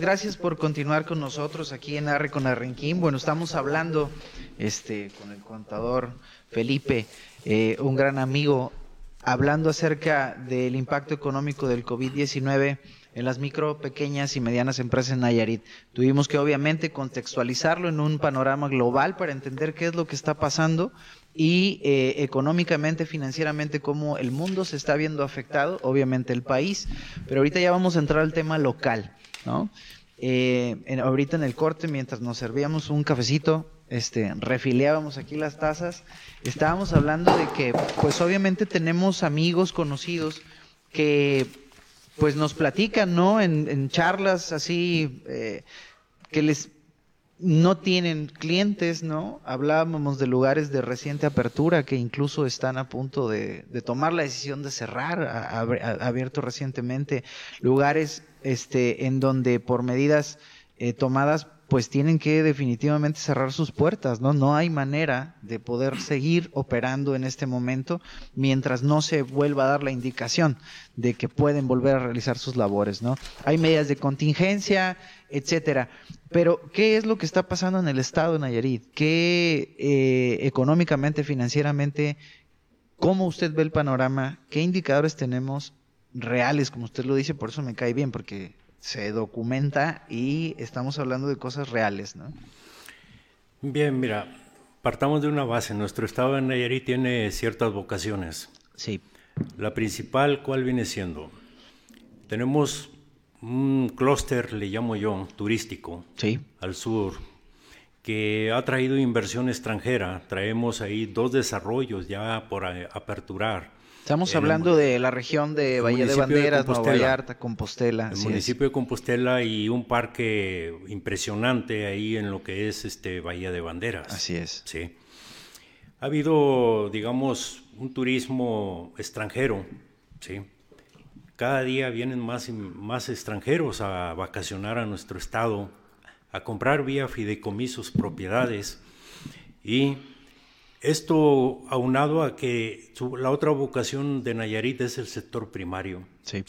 Gracias por continuar con nosotros aquí en Arre con Arrenquín. Bueno, estamos hablando este, con el contador Felipe, eh, un gran amigo, hablando acerca del impacto económico del COVID-19 en las micro, pequeñas y medianas empresas en Nayarit. Tuvimos que obviamente contextualizarlo en un panorama global para entender qué es lo que está pasando y eh, económicamente, financieramente, cómo el mundo se está viendo afectado, obviamente el país, pero ahorita ya vamos a entrar al tema local. ¿No? Eh, ahorita en el corte, mientras nos servíamos un cafecito, este, refileábamos aquí las tazas, estábamos hablando de que, pues obviamente tenemos amigos conocidos que, pues nos platican, ¿no? En, charlas así, eh, que les no tienen clientes, ¿no? Hablábamos de lugares de reciente apertura que incluso están a punto de, tomar la decisión de cerrar, abierto recientemente, lugares este, en donde por medidas eh, tomadas pues tienen que definitivamente cerrar sus puertas, ¿no? No hay manera de poder seguir operando en este momento mientras no se vuelva a dar la indicación de que pueden volver a realizar sus labores, ¿no? Hay medidas de contingencia, etcétera. Pero, ¿qué es lo que está pasando en el estado de Nayarit? ¿Qué eh, económicamente, financieramente, cómo usted ve el panorama? ¿Qué indicadores tenemos reales, como usted lo dice? Por eso me cae bien, porque se documenta y estamos hablando de cosas reales, ¿no? Bien, mira, partamos de una base. Nuestro estado de Nayarit tiene ciertas vocaciones. Sí. La principal, ¿cuál viene siendo? Tenemos un clúster, le llamo yo, turístico, sí. al sur, que ha traído inversión extranjera. Traemos ahí dos desarrollos ya por aperturar. Estamos hablando de la región de Bahía de Banderas, Nueva Vallarta, Compostela. El municipio de Compostela y un parque impresionante ahí en lo que es este Bahía de Banderas. Así es. Sí. Ha habido, digamos, un turismo extranjero, ¿sí? Cada día vienen más y más extranjeros a vacacionar a nuestro estado, a comprar vía fideicomisos propiedades y esto aunado a que la otra vocación de Nayarit es el sector primario. Sí.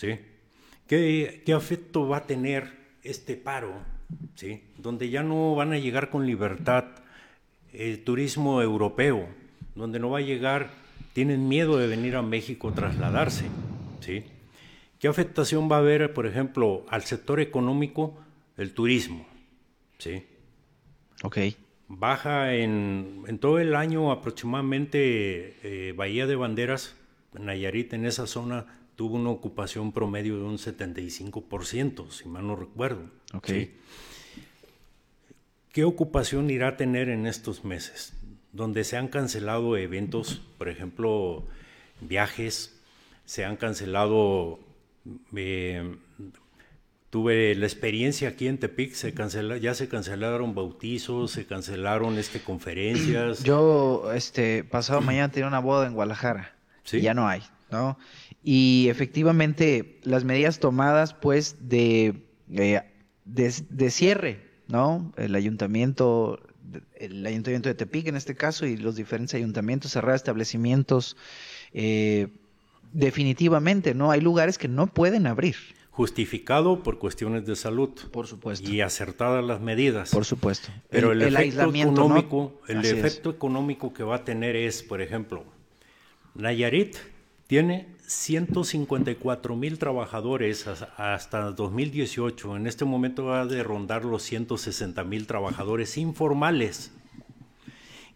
¿Qué, ¿Qué, afecto va a tener este paro? ¿sí? Donde ya no van a llegar con libertad el turismo europeo, donde no va a llegar, tienen miedo de venir a México a trasladarse. ¿sí? ¿Qué afectación va a haber, por ejemplo, al sector económico, el turismo? ¿sí? Ok baja en, todo el año aproximadamente eh, Bahía de Banderas, Nayarit en esa zona tuvo una ocupación promedio de un 75%, si mal no recuerdo. Okay. ¿Qué ocupación irá a tener en estos meses? Donde se han cancelado eventos, por ejemplo, viajes, se han cancelado eh, tuve la experiencia aquí en Tepic, se cancela, ya se cancelaron bautizos, se cancelaron este, conferencias. Yo, este, pasado mañana tenía una boda en Guadalajara. ¿Sí? ya no hay, ¿no? Y efectivamente, las medidas tomadas, pues, de, eh, de, cierre, ¿no? El ayuntamiento, el ayuntamiento de Tepic en este caso y los diferentes ayuntamientos, cerrar establecimientos, eh, definitivamente, ¿no? Hay lugares que no pueden abrir justificado por cuestiones de salud. Por supuesto. Y acertadas las medidas. Por supuesto. Pero el, efecto económico, el efecto económico que va a tener es, por ejemplo, Nayarit tiene 154 mil trabajadores hasta 2018. En este momento va a rondar los 160 mil trabajadores informales.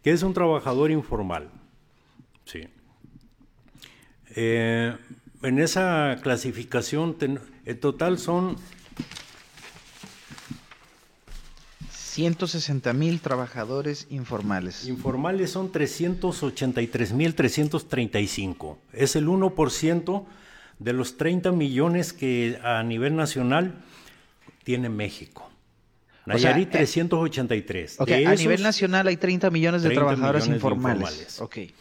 ¿Qué es un trabajador informal? Sí. Eh, en esa clasificación, el total son 160 mil trabajadores informales. Informales son 383 mil 335. Es el 1% de los 30 millones que a nivel nacional tiene México. Nayarit 383. Eh, a nivel nacional hay 30 millones de trabajadores informales. informales.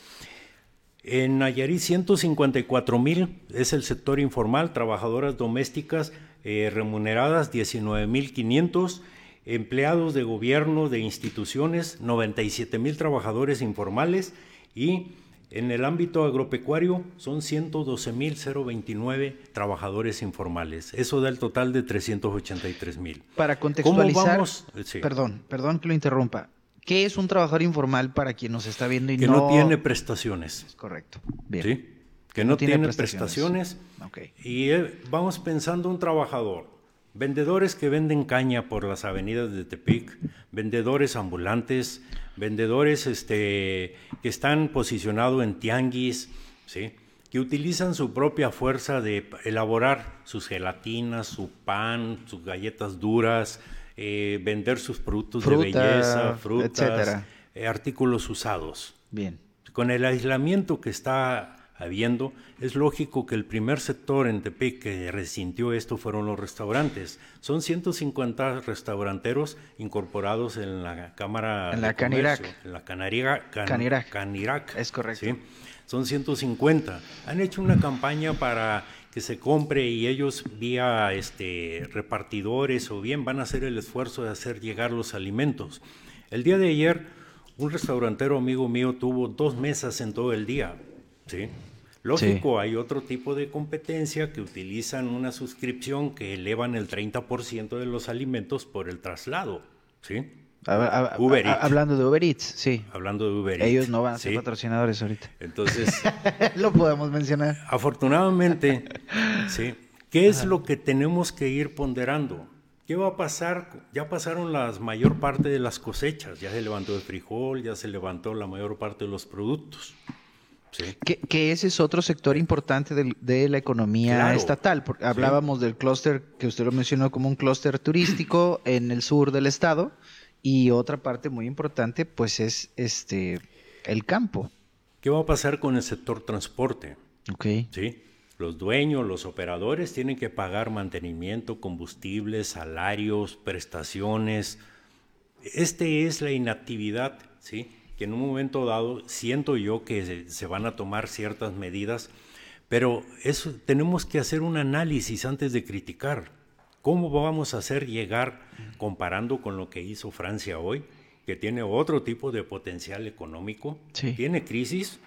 En Nayarit 154 mil es el sector informal, trabajadoras domésticas eh, remuneradas 19 mil 500, empleados de gobierno de instituciones 97 mil trabajadores informales y En el ámbito agropecuario son 112.029 trabajadores informales. Eso da el total de 383.000. Para contextualizar, perdón, perdón que lo interrumpa. ¿Qué es un trabajador informal para quien nos está viendo y que no... tiene prestaciones? correcto. Bien. ¿Sí? Que no, tiene, prestaciones. Y eh, vamos pensando un trabajador. Vendedores que venden caña por las avenidas de Tepic, vendedores ambulantes, vendedores este, que están posicionados en tianguis, ¿sí? que utilizan su propia fuerza de elaborar sus gelatinas, su pan, sus galletas duras, eh, vender sus productos de belleza, frutas, eh, artículos usados. Bien. Con el aislamiento que está habiendo, es lógico que el primer sector en Tepic que resintió esto fueron los restaurantes. Son 150 restauranteros incorporados en la Cámara en la Canirac. En la Canirac. Canirac. Es correcto. ¿sí? Son 150. Han hecho una campaña para que se compre y ellos vía este, repartidores o bien van a hacer el esfuerzo de hacer llegar los alimentos. El día de ayer, un restaurantero amigo mío tuvo dos mesas en todo el día. ¿sí? Lógico, hay otro tipo de competencia que utilizan una suscripción que elevan el 30% de los alimentos por el traslado. ¿sí? Hablando de Uber Eats, sí. Hablando de Uber Eats. Ellos no van a ser patrocinadores ahorita. Entonces. lo podemos mencionar. Afortunadamente, sí. ¿Qué es lo que tenemos que ir ponderando? ¿Qué va a pasar? Ya pasaron la mayor parte de las cosechas. Ya se levantó el frijol, ya se levantó la mayor parte de los productos. Sí. Que, ese es otro sector importante de, la economía estatal. Porque hablábamos del clúster, que usted lo mencionó como un clúster turístico en el sur del estado y otra parte muy importante, pues es este el campo. ¿Qué va a pasar con el sector transporte? Ok. Sí. Los dueños, los operadores tienen que pagar mantenimiento, combustibles, salarios, prestaciones. Este es la inactividad, ¿sí? Que en un momento dado siento yo que se, van a tomar ciertas medidas, pero eso tenemos que hacer un análisis antes de criticar. ¿Cómo vamos a hacer llegar, comparando con lo que hizo Francia hoy, que tiene otro tipo de potencial económico? Tiene crisis,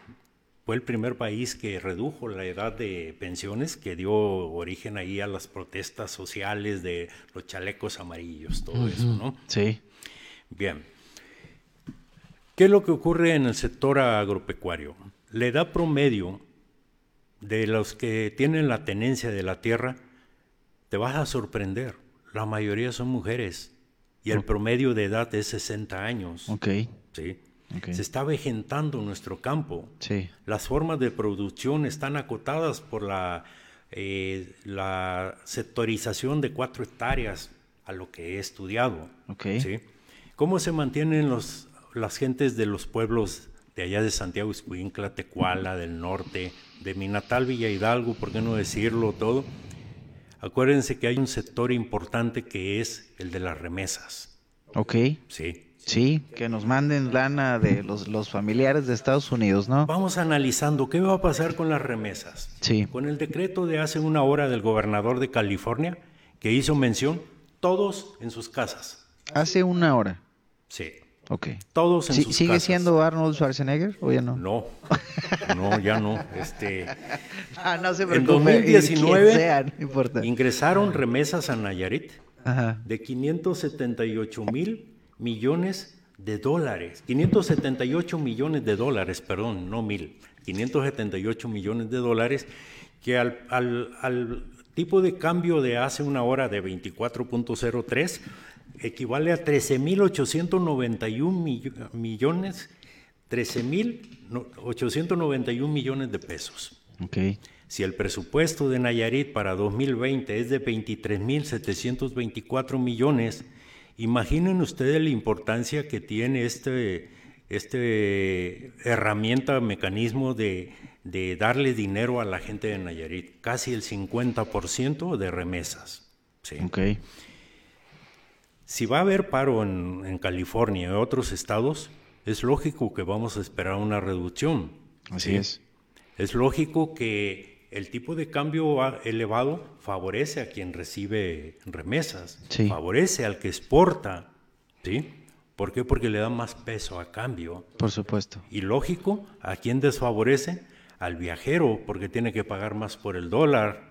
fue el primer país que redujo la edad de pensiones, que dio origen ahí a las protestas sociales de los chalecos amarillos, todo eso, ¿no? Sí. Bien. ¿Qué es lo que ocurre en el sector agropecuario? La edad promedio de los que tienen la tenencia de la tierra te vas a sorprender. La mayoría son mujeres y el promedio de edad es 60 años. Ok. Sí. Se está vejentando nuestro campo. Sí. Las formas de producción están acotadas por la, eh, la sectorización de cuatro hectáreas a lo que he estudiado. Okay. ¿sí? ¿Cómo se mantienen los, las gentes de los pueblos de allá de Santiago Escuincla, Tecuala, del norte, de mi natal Villa Hidalgo, por qué no decirlo todo? Acuérdense que hay un sector importante que es el de las remesas. Ok. Sí. Sí, que nos manden lana de los, los, familiares de Estados Unidos, ¿no? Vamos analizando qué va a pasar con las remesas. Sí. Con el decreto de hace una hora del gobernador de California, que hizo mención, todos en sus casas. Hace una hora. Sí. Ok. Todos en sus ¿Sigue siendo Arnold Schwarzenegger o ya no? No, no, ya no. Este, ah, no se en 2019 ingresaron remesas a Nayarit de 578 mil millones de dólares. 578 millones de dólares, perdón, no mil. 578 millones de dólares que al, al, al tipo de cambio de hace una hora de 24.03 equivale a 13.891 millones, 13.891 millones de pesos. Okay. Si el presupuesto de Nayarit para 2020 es de 23.724 millones, imaginen ustedes la importancia que tiene este, este herramienta, mecanismo de, de darle dinero a la gente de Nayarit, casi el 50% de remesas. ¿sí? Okay. Si va a haber paro en, California y otros estados, es lógico que vamos a esperar una reducción. Así es. Es lógico que el tipo de cambio elevado favorece a quien recibe remesas, favorece al que exporta, ¿sí? ¿Por qué? Porque le dan más peso a cambio. Por supuesto. Y lógico, ¿a quién desfavorece? Al viajero, porque tiene que pagar más por el dólar.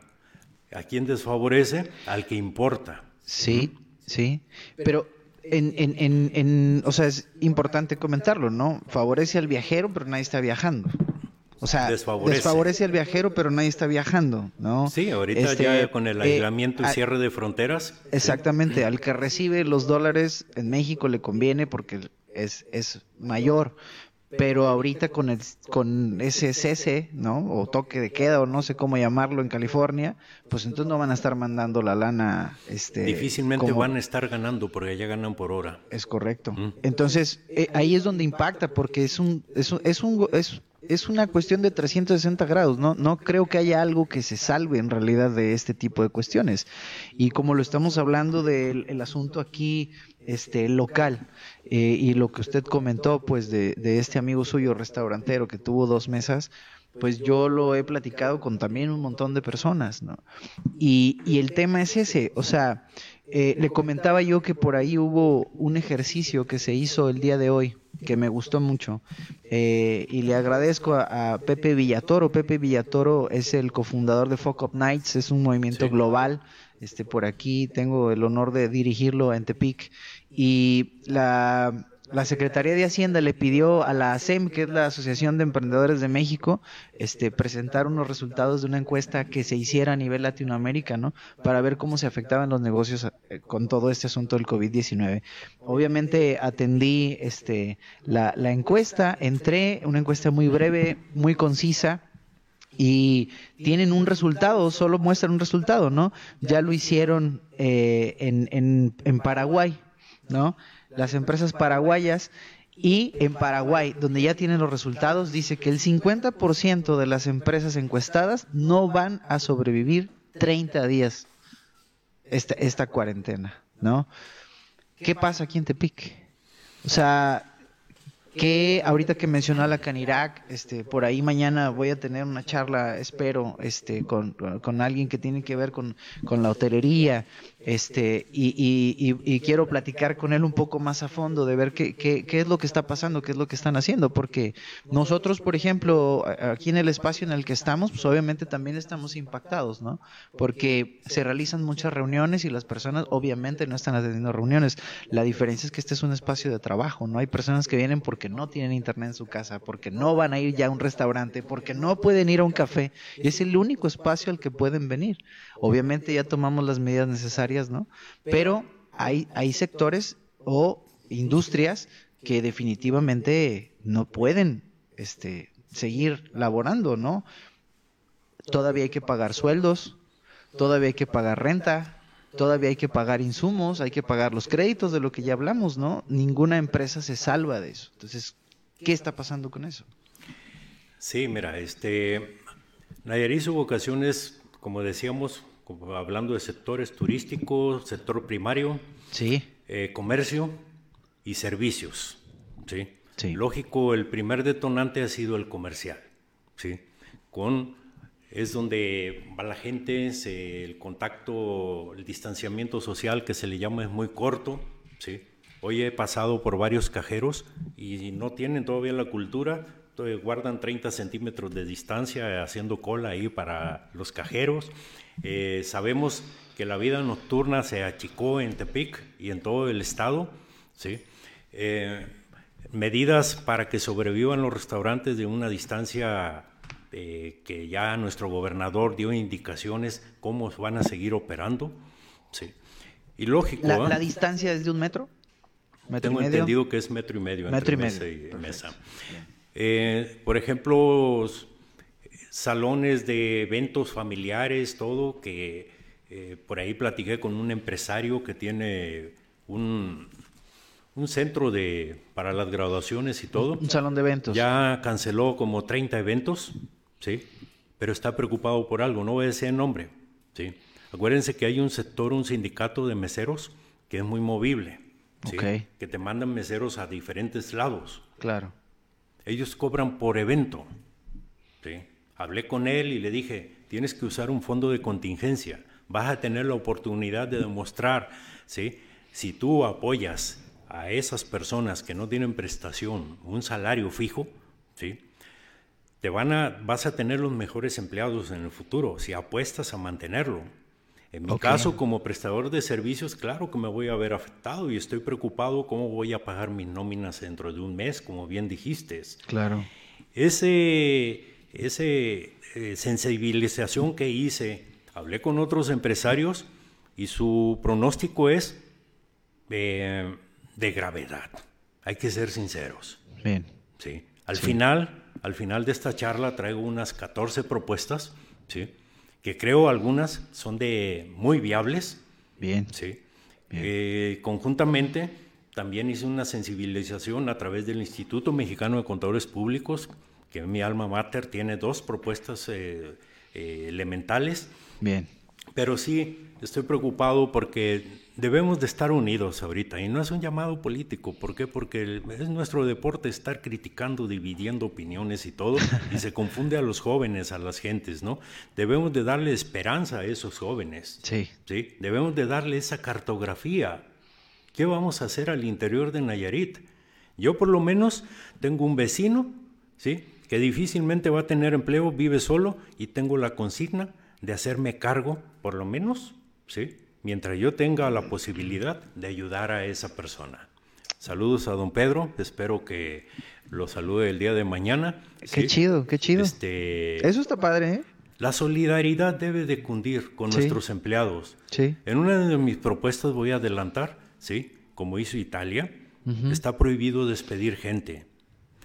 ¿A quién desfavorece? Al que importa. Sí, sí. Pero en, en, en, en, o sea, es importante comentarlo, ¿no? Favorece al viajero, pero nadie está viajando. O sea, desfavorece. al viajero, pero nadie está viajando, ¿no? Sí, ahorita este, ya con el eh, aislamiento y cierre de fronteras. Exactamente, al que recibe los dólares en México le conviene porque es, es mayor, pero ahorita con el, con ese cese, ¿no? O toque de queda o no sé cómo llamarlo en California, pues entonces no van a estar mandando la lana este difícilmente van a estar ganando porque ya ganan por hora. Es correcto. Entonces, eh, ahí es donde impacta porque es un es un, es un es es una cuestión de 360 grados, ¿no? No creo que haya algo que se salve en realidad de este tipo de cuestiones. Y como lo estamos hablando del asunto aquí este local eh, y lo que usted comentó pues de, de este amigo suyo restaurantero que tuvo dos mesas, pues yo lo he platicado con también un montón de personas, ¿no? Y, y el tema es ese, o sea, eh, le comentaba yo que por ahí hubo un ejercicio que se hizo el día de hoy que me gustó mucho eh, y le agradezco a, Pepe Villatoro. Pepe Villatoro es el cofundador de Fuck Up Nights, es un movimiento global. Este por aquí tengo el honor de dirigirlo en Tepic y la la Secretaría de Hacienda le pidió a la ASEM, que es la Asociación de Emprendedores de México, este, presentar unos resultados de una encuesta que se hiciera a nivel Latinoamérica, ¿no? Para ver cómo se afectaban los negocios eh, con todo este asunto del COVID-19. Obviamente atendí este, la, encuesta, entré, una encuesta muy breve, muy concisa, y tienen un resultado, solo muestran un resultado, ¿no? Ya lo hicieron eh, en Paraguay, ¿no? Las empresas paraguayas y en Paraguay, donde ya tienen los resultados, dice que el 50% de las empresas encuestadas no van a sobrevivir 30 días esta, esta cuarentena, ¿no? ¿Qué pasa aquí en Tepic? O sea, que ahorita que mencionó a la Canirac, este, por ahí mañana voy a tener una charla, espero, este, con, con alguien que tiene que ver con, con la hotelería, este, y, y, y, quiero platicar con él un poco más a fondo de ver qué, qué, qué, es lo que está pasando, qué es lo que están haciendo, porque nosotros, por ejemplo, aquí en el espacio en el que estamos, pues obviamente también estamos impactados, ¿no? Porque se realizan muchas reuniones y las personas obviamente no están atendiendo reuniones. La diferencia es que este es un espacio de trabajo, ¿no? Hay personas que vienen porque no tienen internet en su casa, porque no van a ir ya a un restaurante, porque no pueden ir a un café, y es el único espacio al que pueden venir. Obviamente ya tomamos las medidas necesarias, ¿no? Pero hay, hay sectores o industrias que definitivamente no pueden este, seguir laborando, ¿no? Todavía hay que pagar sueldos, todavía hay que pagar renta, todavía hay que pagar insumos, hay que pagar los créditos de lo que ya hablamos, ¿no? Ninguna empresa se salva de eso. Entonces, ¿qué está pasando con eso? Sí, mira, este, Nayarit su vocación es como decíamos, hablando de sectores turísticos, sector primario, sí. Eh, comercio y servicios. ¿sí? Lógico, el primer detonante ha sido el comercial. ¿sí? Con, es donde va la gente, el contacto, el distanciamiento social que se le llama es muy corto. ¿sí? Hoy he pasado por varios cajeros y no tienen todavía la cultura guardan 30 centímetros de distancia haciendo cola ahí para los cajeros. Eh, sabemos que la vida nocturna se achicó en Tepic y en todo el estado. ¿sí? Eh, medidas para que sobrevivan los restaurantes de una distancia eh, que ya nuestro gobernador dio indicaciones cómo van a seguir operando. Sí. Y lógico. ¿La, distancia es de un metro? Tengo entendido que es metro y medio metro entre y mesa. Eh, por ejemplo, salones de eventos familiares, todo, que eh, por ahí platiqué con un empresario que tiene un, un centro de, para las graduaciones y todo. Un salón de eventos. Ya canceló como 30 eventos, ¿sí? Pero está preocupado por algo, no voy a decir el nombre, ¿sí? Acuérdense que hay un sector, un sindicato de meseros que es muy movible, ¿sí? Que te mandan meseros a diferentes lados. Claro. Ellos cobran por evento. ¿sí? Hablé con él y le dije, tienes que usar un fondo de contingencia. Vas a tener la oportunidad de demostrar, ¿sí? si tú apoyas a esas personas que no tienen prestación un salario fijo, ¿sí? Te van a, vas a tener los mejores empleados en el futuro si apuestas a mantenerlo. En mi caso, como prestador de servicios, claro que me voy a ver afectado y estoy preocupado cómo voy a pagar mis nóminas dentro de un mes, como bien dijiste. Claro. Ese, ese eh, sensibilización que hice, hablé con otros empresarios y su pronóstico es eh, de gravedad. Hay que ser sinceros. Bien. Sí. Al final, al final de esta charla traigo unas 14 propuestas, ¿sí? que creo algunas son de muy viables. Bien. Sí. Eh, conjuntamente también hice una sensibilización a través del Instituto Mexicano de Contadores Públicos, que mi alma mater tiene dos propuestas eh, eh, elementales. Bien. Pero sí, estoy preocupado porque debemos de estar unidos ahorita y no es un llamado político. ¿Por qué? Porque es nuestro deporte estar criticando, dividiendo opiniones y todo y se confunde a los jóvenes, a las gentes, ¿no? Debemos de darle esperanza a esos jóvenes. Sí. ¿sí? Debemos de darle esa cartografía. ¿Qué vamos a hacer al interior de Nayarit? Yo por lo menos tengo un vecino, ¿sí? Que difícilmente va a tener empleo, vive solo y tengo la consigna de hacerme cargo, por lo menos, ¿sí? mientras yo tenga la posibilidad de ayudar a esa persona. Saludos a don Pedro, espero que lo salude el día de mañana. Qué chido, qué chido. Este, Eso está padre, ¿eh? La solidaridad debe de cundir con nuestros empleados. Sí. En una de mis propuestas voy a adelantar, ¿sí? Como hizo Italia, está prohibido despedir gente.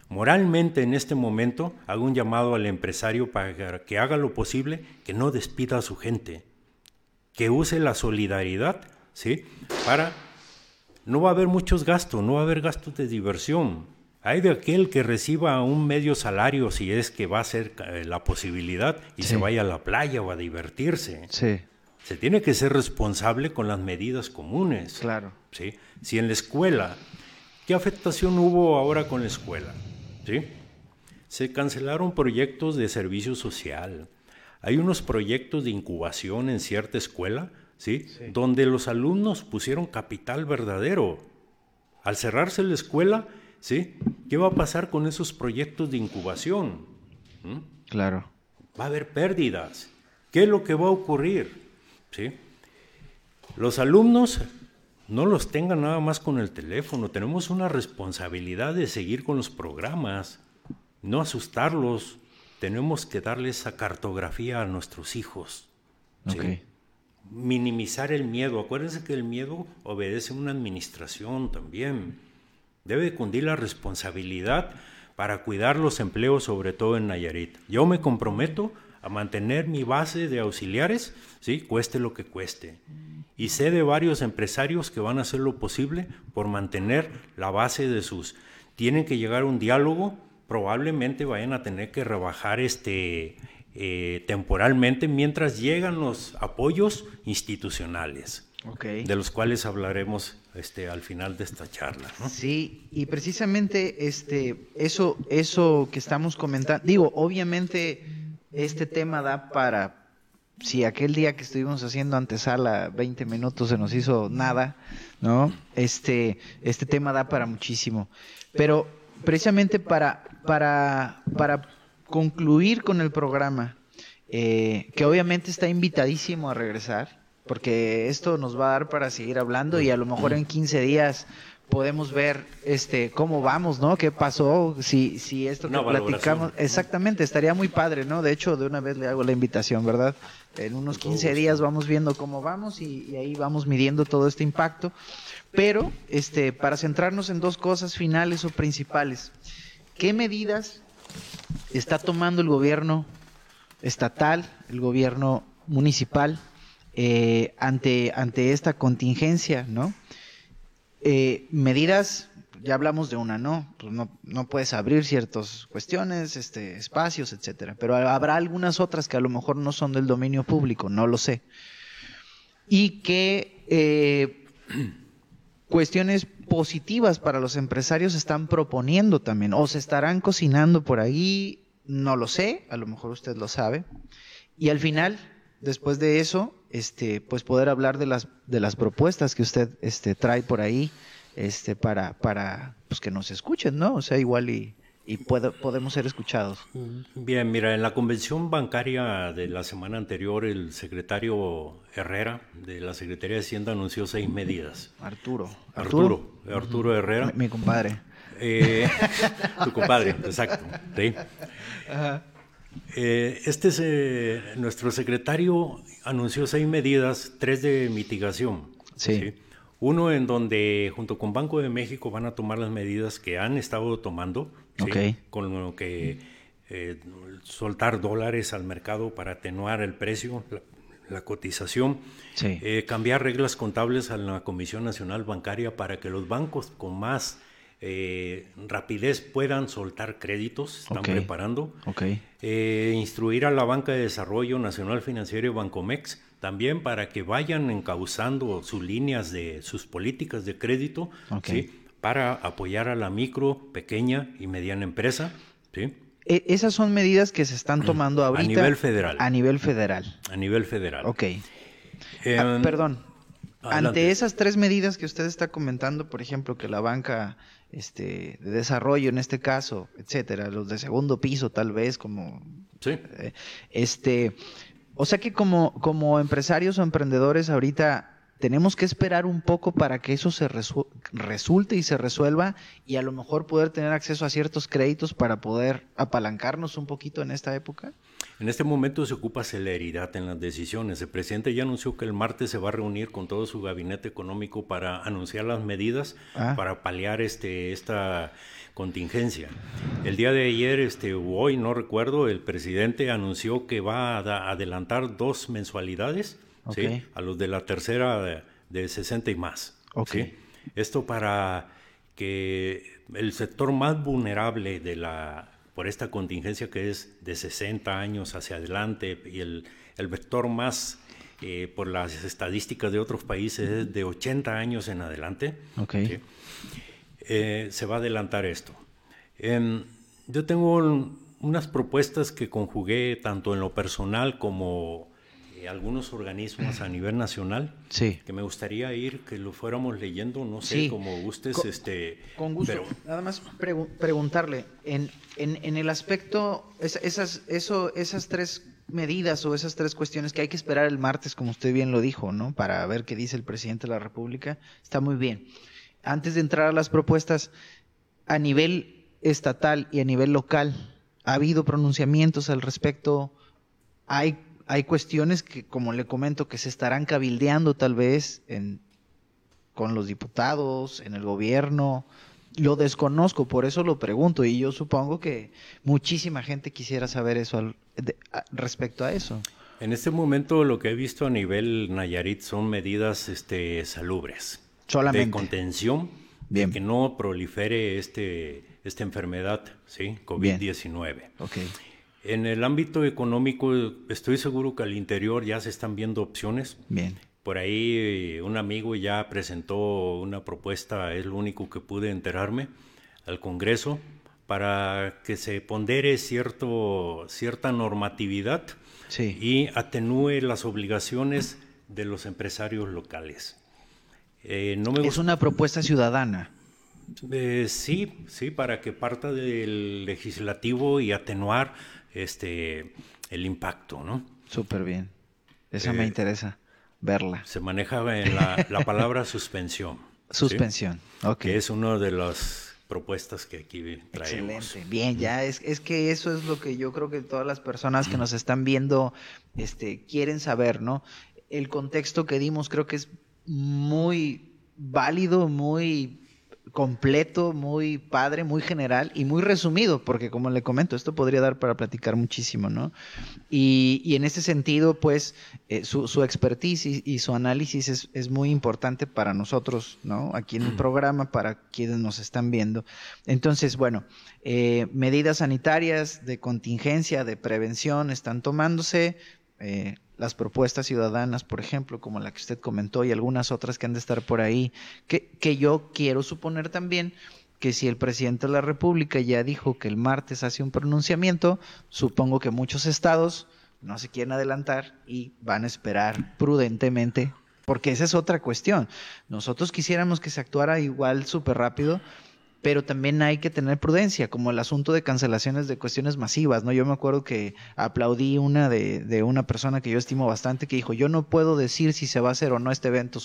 Moralmente en este momento hago un llamado al empresario para que haga lo posible que no despida a su gente que use la solidaridad, ¿sí? Para, no va a haber muchos gastos, no va a haber gastos de diversión. Hay de aquel que reciba un medio salario si es que va a ser eh, la posibilidad y se vaya a la playa o a divertirse. Sí. Se tiene que ser responsable con las medidas comunes. Claro. ¿sí? Si en la escuela, ¿qué afectación hubo ahora con la escuela? ¿Sí? Se cancelaron proyectos de servicio social, hay unos proyectos de incubación en cierta escuela, ¿sí? Donde los alumnos pusieron capital verdadero. Al cerrarse la escuela, ¿sí? ¿Qué va a pasar con esos proyectos de incubación? ¿Mm? Claro. Va a haber pérdidas. ¿Qué es lo que va a ocurrir? ¿Sí? Los alumnos no los tengan nada más con el teléfono. Tenemos una responsabilidad de seguir con los programas, no asustarlos, tenemos que darle esa cartografía a nuestros hijos. Minimizar el miedo. Acuérdense que el miedo obedece a una administración también. Debe cundir la responsabilidad para cuidar los empleos, sobre todo en Nayarit. Yo me comprometo a mantener mi base de auxiliares, ¿sí? cueste lo que cueste. Y sé de varios empresarios que van a hacer lo posible por mantener la base de sus. Tienen que llegar a un diálogo probablemente vayan a tener que rebajar este eh, temporalmente mientras llegan los apoyos institucionales. De los cuales hablaremos este, al final de esta charla. Sí, y precisamente este, eso, eso que estamos comentando, digo, obviamente este tema da para, si aquel día que estuvimos haciendo antesala 20 minutos se nos hizo nada, ¿no? Este, este tema da para muchísimo. Pero precisamente para, para, para concluir con el programa, eh, que obviamente está invitadísimo a regresar, porque esto nos va a dar para seguir hablando y a lo mejor en 15 días podemos ver este cómo vamos, ¿no? ¿Qué pasó? Si, si esto que platicamos, exactamente, estaría muy padre, ¿no? De hecho, de una vez le hago la invitación, ¿verdad? En unos 15 días vamos viendo cómo vamos y, y ahí vamos midiendo todo este impacto. Pero, este, para centrarnos en dos cosas finales o principales, ¿qué medidas está tomando el gobierno estatal, el gobierno municipal, eh, ante, ante esta contingencia, ¿no? Eh, medidas, ya hablamos de una, ¿no? Pues no, no puedes abrir ciertas cuestiones, este, espacios, etcétera. Pero habrá algunas otras que a lo mejor no son del dominio público, no lo sé. Y que eh, cuestiones positivas para los empresarios están proponiendo también o se estarán cocinando por ahí, no lo sé, a lo mejor usted lo sabe. Y al final, después de eso, este, pues poder hablar de las, de las propuestas que usted este, trae por ahí este, para, para pues que nos escuchen, ¿no? O sea, igual y, y podemos ser escuchados. Bien, mira, en la convención bancaria de la semana anterior, el secretario Herrera de la Secretaría de Hacienda anunció seis medidas. Arturo. Arturo, Arturo, Herrera. Mi, compadre. Eh, tu compadre, exacto. Eh, este es, eh, nuestro secretario anunció seis medidas, tres de mitigación. ¿sí? Uno en donde junto con Banco de México van a tomar las medidas que han estado tomando, con lo que eh, soltar dólares al mercado para atenuar el precio, la, cotización, eh, cambiar reglas contables a la Comisión Nacional Bancaria para que los bancos con más eh, rapidez puedan soltar créditos, están preparando, instruir a la Banca de Desarrollo Nacional Financiero y Bancomex también para que vayan encauzando sus líneas de sus políticas de crédito para apoyar a la micro, pequeña y mediana empresa. ¿sí? E, esas son medidas que se están tomando ahorita. A nivel federal. A nivel federal. A nivel federal. Ok. Ah, perdón. Ante esas tres medidas que usted está comentando, por ejemplo, que la banca este, de desarrollo en este caso, etcétera, los de segundo piso tal vez, como... Sí. Eh, este, o sea que como, como empresarios o emprendedores ahorita tenemos que esperar un poco para que eso se resulte y se resuelva y a lo mejor poder tener acceso a ciertos créditos para poder apalancarnos un poquito en esta época? En este momento se ocupa celeridad en las decisiones. El presidente ya anunció que el martes se va a reunir con todo su gabinete económico para anunciar las medidas ah. para paliar este, esta contingencia. El día de ayer, este, hoy no recuerdo, el presidente anunció que va a adelantar dos mensualidades a los de la tercera de, 60 y más. Esto para que el sector más vulnerable de la, por esta contingencia que es de 60 años hacia adelante y el, el vector más eh, por las estadísticas de otros países es de 80 años en adelante. Eh, se va a adelantar esto. Em, yo tengo unas propuestas que conjugué tanto en lo personal como eh, algunos organismos a nivel nacional sí. que me gustaría ir, que lo fuéramos leyendo, no sé, como gustes. Con, este, con gusto. Nada más preguntarle, en, en, en, el aspecto, esas, eso, esas tres medidas o esas tres cuestiones que hay que esperar el martes, como usted bien lo dijo, ¿no? Para ver qué dice el presidente de la República, está muy bien. Antes de entrar a las propuestas, a nivel estatal y a nivel local, ¿ha habido pronunciamientos al respecto? ¿Hay, hay cuestiones que, como le comento, que se estarán cabildeando tal vez en, con los diputados, en el gobierno? Lo desconozco, por eso lo pregunto y yo supongo que muchísima gente quisiera saber eso respecto a eso. En este momento lo que he visto a nivel Nayarit son medidas este, salubres. Solamente. De contención, Bien. de que no prolifere este, esta enfermedad, ¿sí? COVID-19. Okay. En el ámbito económico, estoy seguro que al interior ya se están viendo opciones. Bien. Por ahí un amigo ya presentó una propuesta, es lo único que pude enterarme, al Congreso, para que se pondere cierto, cierta normatividad y atenúe las obligaciones de los empresarios locales. Eh, no me es una propuesta ciudadana. Eh, sí, sí, para que parta del legislativo y atenuar este el impacto, ¿no? Súper bien. Esa me eh, interesa verla. Se maneja en la, palabra suspensión. Suspensión, ok. Que es una de las propuestas que aquí traemos. Excelente, bien, ya es, es que eso es lo que yo creo que todas las personas que nos están viendo este, quieren saber, ¿no? El contexto que dimos creo que es muy válido, muy completo, muy padre, muy general y muy resumido, porque como le comento, esto podría dar para platicar muchísimo, ¿no? Y, en ese sentido, pues, eh, su, su, expertise y, su análisis es, es, muy importante para nosotros, ¿no? Aquí en el programa, para quienes nos están viendo. Entonces, bueno, eh, medidas sanitarias de contingencia, de prevención están tomándose. Eh, las propuestas ciudadanas, por ejemplo, como la que usted comentó y algunas otras que han de estar por ahí, que, que yo quiero suponer también que si el presidente de la República ya dijo que el martes hace un pronunciamiento, supongo que muchos estados no se quieren adelantar y van a esperar prudentemente porque esa es otra cuestión. Nosotros quisiéramos que se actuara igual súper rápido, pero también hay que tener prudencia, como el asunto de cancelaciones de cuestiones masivas, ¿no? Yo me acuerdo que aplaudí una de, de una persona que yo estimo bastante que dijo, yo no puedo decir si se va a hacer o no este evento,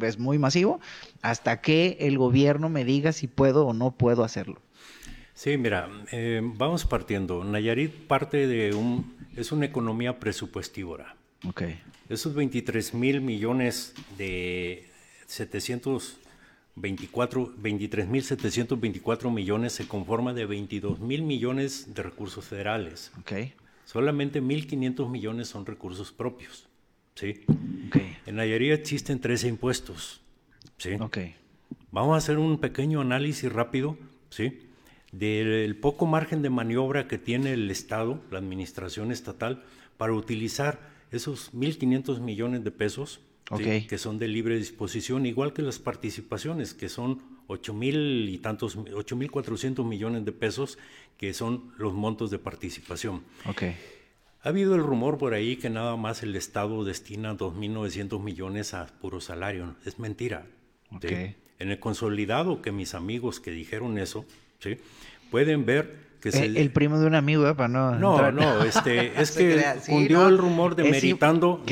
es muy masivo, hasta que el gobierno me diga si puedo o no puedo hacerlo. Sí, mira, eh, vamos partiendo. Nayarit parte de un, es una economía presupuestívora. Ok. Esos 23 mil millones de 700 23.724 millones se conforma de 22 mil millones de recursos federales. Okay. Solamente 1.500 millones son recursos propios. ¿sí? Okay. En Nayarit existen 13 impuestos. ¿sí? Okay. Vamos a hacer un pequeño análisis rápido ¿sí? del poco margen de maniobra que tiene el Estado, la administración estatal, para utilizar esos 1.500 millones de pesos que son de libre disposición, igual que las participaciones, que son ocho mil y tantos, ocho mil cuatrocientos millones de pesos, que son los montos de participación. Okay. Ha habido el rumor por ahí que nada más el Estado destina 2.900 millones a puro salario. Es mentira. En el consolidado que mis amigos que dijeron eso, ¿sí? pueden ver el, primo de un amigo, ¿eh? para no. No, no, este, es que cundió el rumor de meritando,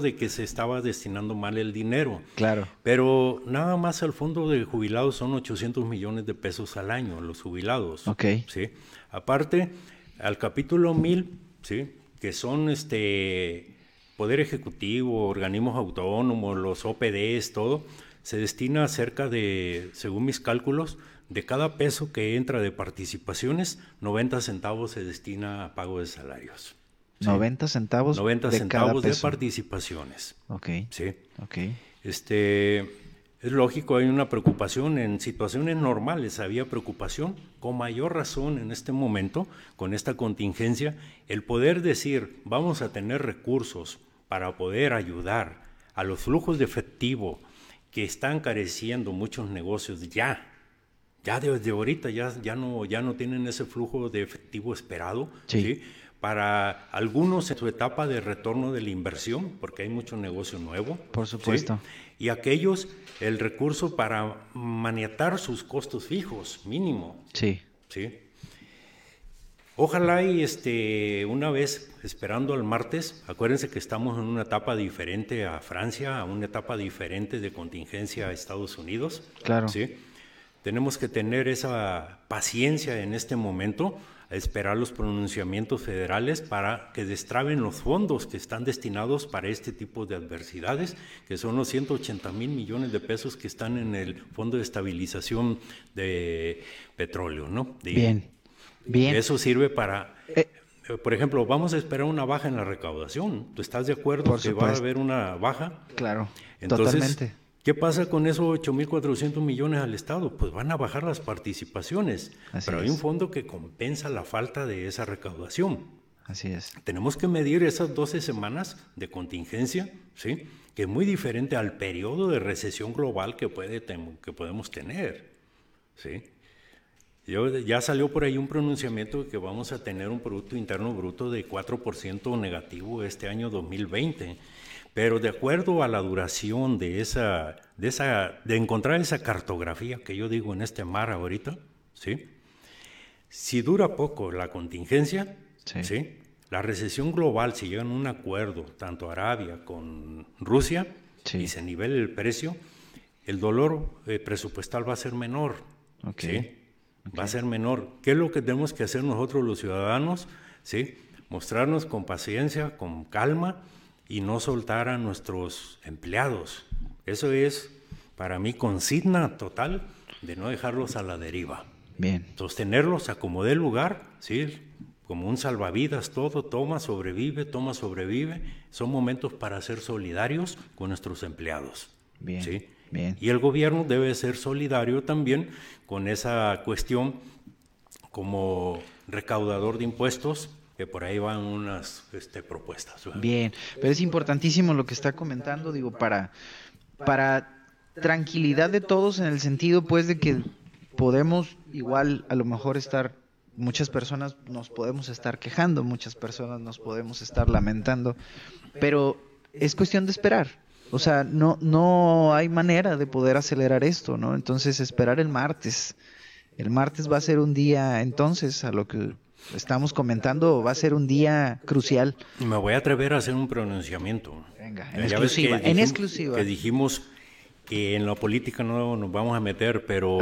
de que se estaba destinando mal el dinero. Claro. Pero nada más al fondo de jubilados son 800 millones de pesos al año, los jubilados. Ok. ¿sí? Aparte, al capítulo 1000, ¿sí? que son este Poder Ejecutivo, organismos autónomos, los OPDs, todo, se destina cerca de, según mis cálculos, de cada peso que entra de participaciones, 90 centavos se destina a pago de salarios. 90 centavos 90 de centavos de participaciones. Ok. Sí. Ok. Este, es lógico, hay una preocupación. En situaciones normales había preocupación, con mayor razón en este momento, con esta contingencia, el poder decir, vamos a tener recursos para poder ayudar a los flujos de efectivo que están careciendo muchos negocios ya ya desde ahorita ya, ya, no, ya no tienen ese flujo de efectivo esperado. Sí. Para algunos en su etapa de retorno de la inversión, porque hay mucho negocio nuevo. Por supuesto. Y aquellos, el recurso para maniatar sus costos fijos, mínimo. Sí. Sí. Ojalá y este, una vez esperando al martes, acuérdense que estamos en una etapa diferente a Francia, a una etapa diferente de contingencia a Estados Unidos. Claro. ¿sí? Tenemos que tener esa paciencia en este momento a esperar los pronunciamientos federales para que destraben los fondos que están destinados para este tipo de adversidades, que son los 180 mil millones de pesos que están en el Fondo de Estabilización de Petróleo, ¿no? bien, bien. Eso sirve para... Eh, por ejemplo, vamos a esperar una baja en la recaudación. ¿Tú estás de acuerdo que va a haber una baja? Claro, totalmente. ¿Qué pasa con esos 8.400 millones al Estado? Pues van a bajar las participaciones, pero hay un fondo que compensa la falta de esa recaudación. Así es. Tenemos que medir esas 12 semanas de contingencia, ¿sí? que es muy diferente al periodo de recesión global que, puede que podemos tener. ¿sí? ya salió por ahí un pronunciamiento de que vamos a tener un Producto Interno Bruto de 4% negativo este año 2020. Pero de acuerdo a la duración de esa, de esa, de encontrar esa cartografía que yo digo en este mar ahorita, ¿sí? Si dura poco la contingencia, sí. La recesión global, si llegan a un acuerdo, tanto Arabia con Rusia, y se nivele el precio, el dolor eh, presupuestal va a ser menor. ¿sí? Va a ser menor. ¿Qué es lo que tenemos que hacer nosotros los ciudadanos? ¿Sí? Mostrarnos con paciencia, con calma, y no soltar a nuestros empleados. Eso es para mí consigna total de no dejarlos a la deriva. Bien. Sostenerlos, acomodar el lugar, ¿sí? como un salvavidas, todo, toma, sobrevive, toma, sobrevive. Son momentos para ser solidarios con nuestros empleados. Bien. ¿sí? Bien. Y el gobierno debe ser solidario también con esa cuestión como recaudador de impuestos, por ahí van unas este, propuestas. Bien, pero es importantísimo lo que está comentando, digo, para, para tranquilidad de todos en el sentido pues de que podemos igual a lo mejor estar, muchas personas nos podemos estar quejando, muchas personas nos podemos estar lamentando, pero es cuestión de esperar. O sea, no, no hay manera de poder acelerar esto, ¿no? Entonces, esperar el martes. El martes va a ser un día, entonces, a lo que estamos comentando, va a ser un día crucial. Me voy a atrever a hacer un pronunciamiento. Venga, en exclusiva, en exclusiva. Que dijimos que en la política no nos vamos a meter, pero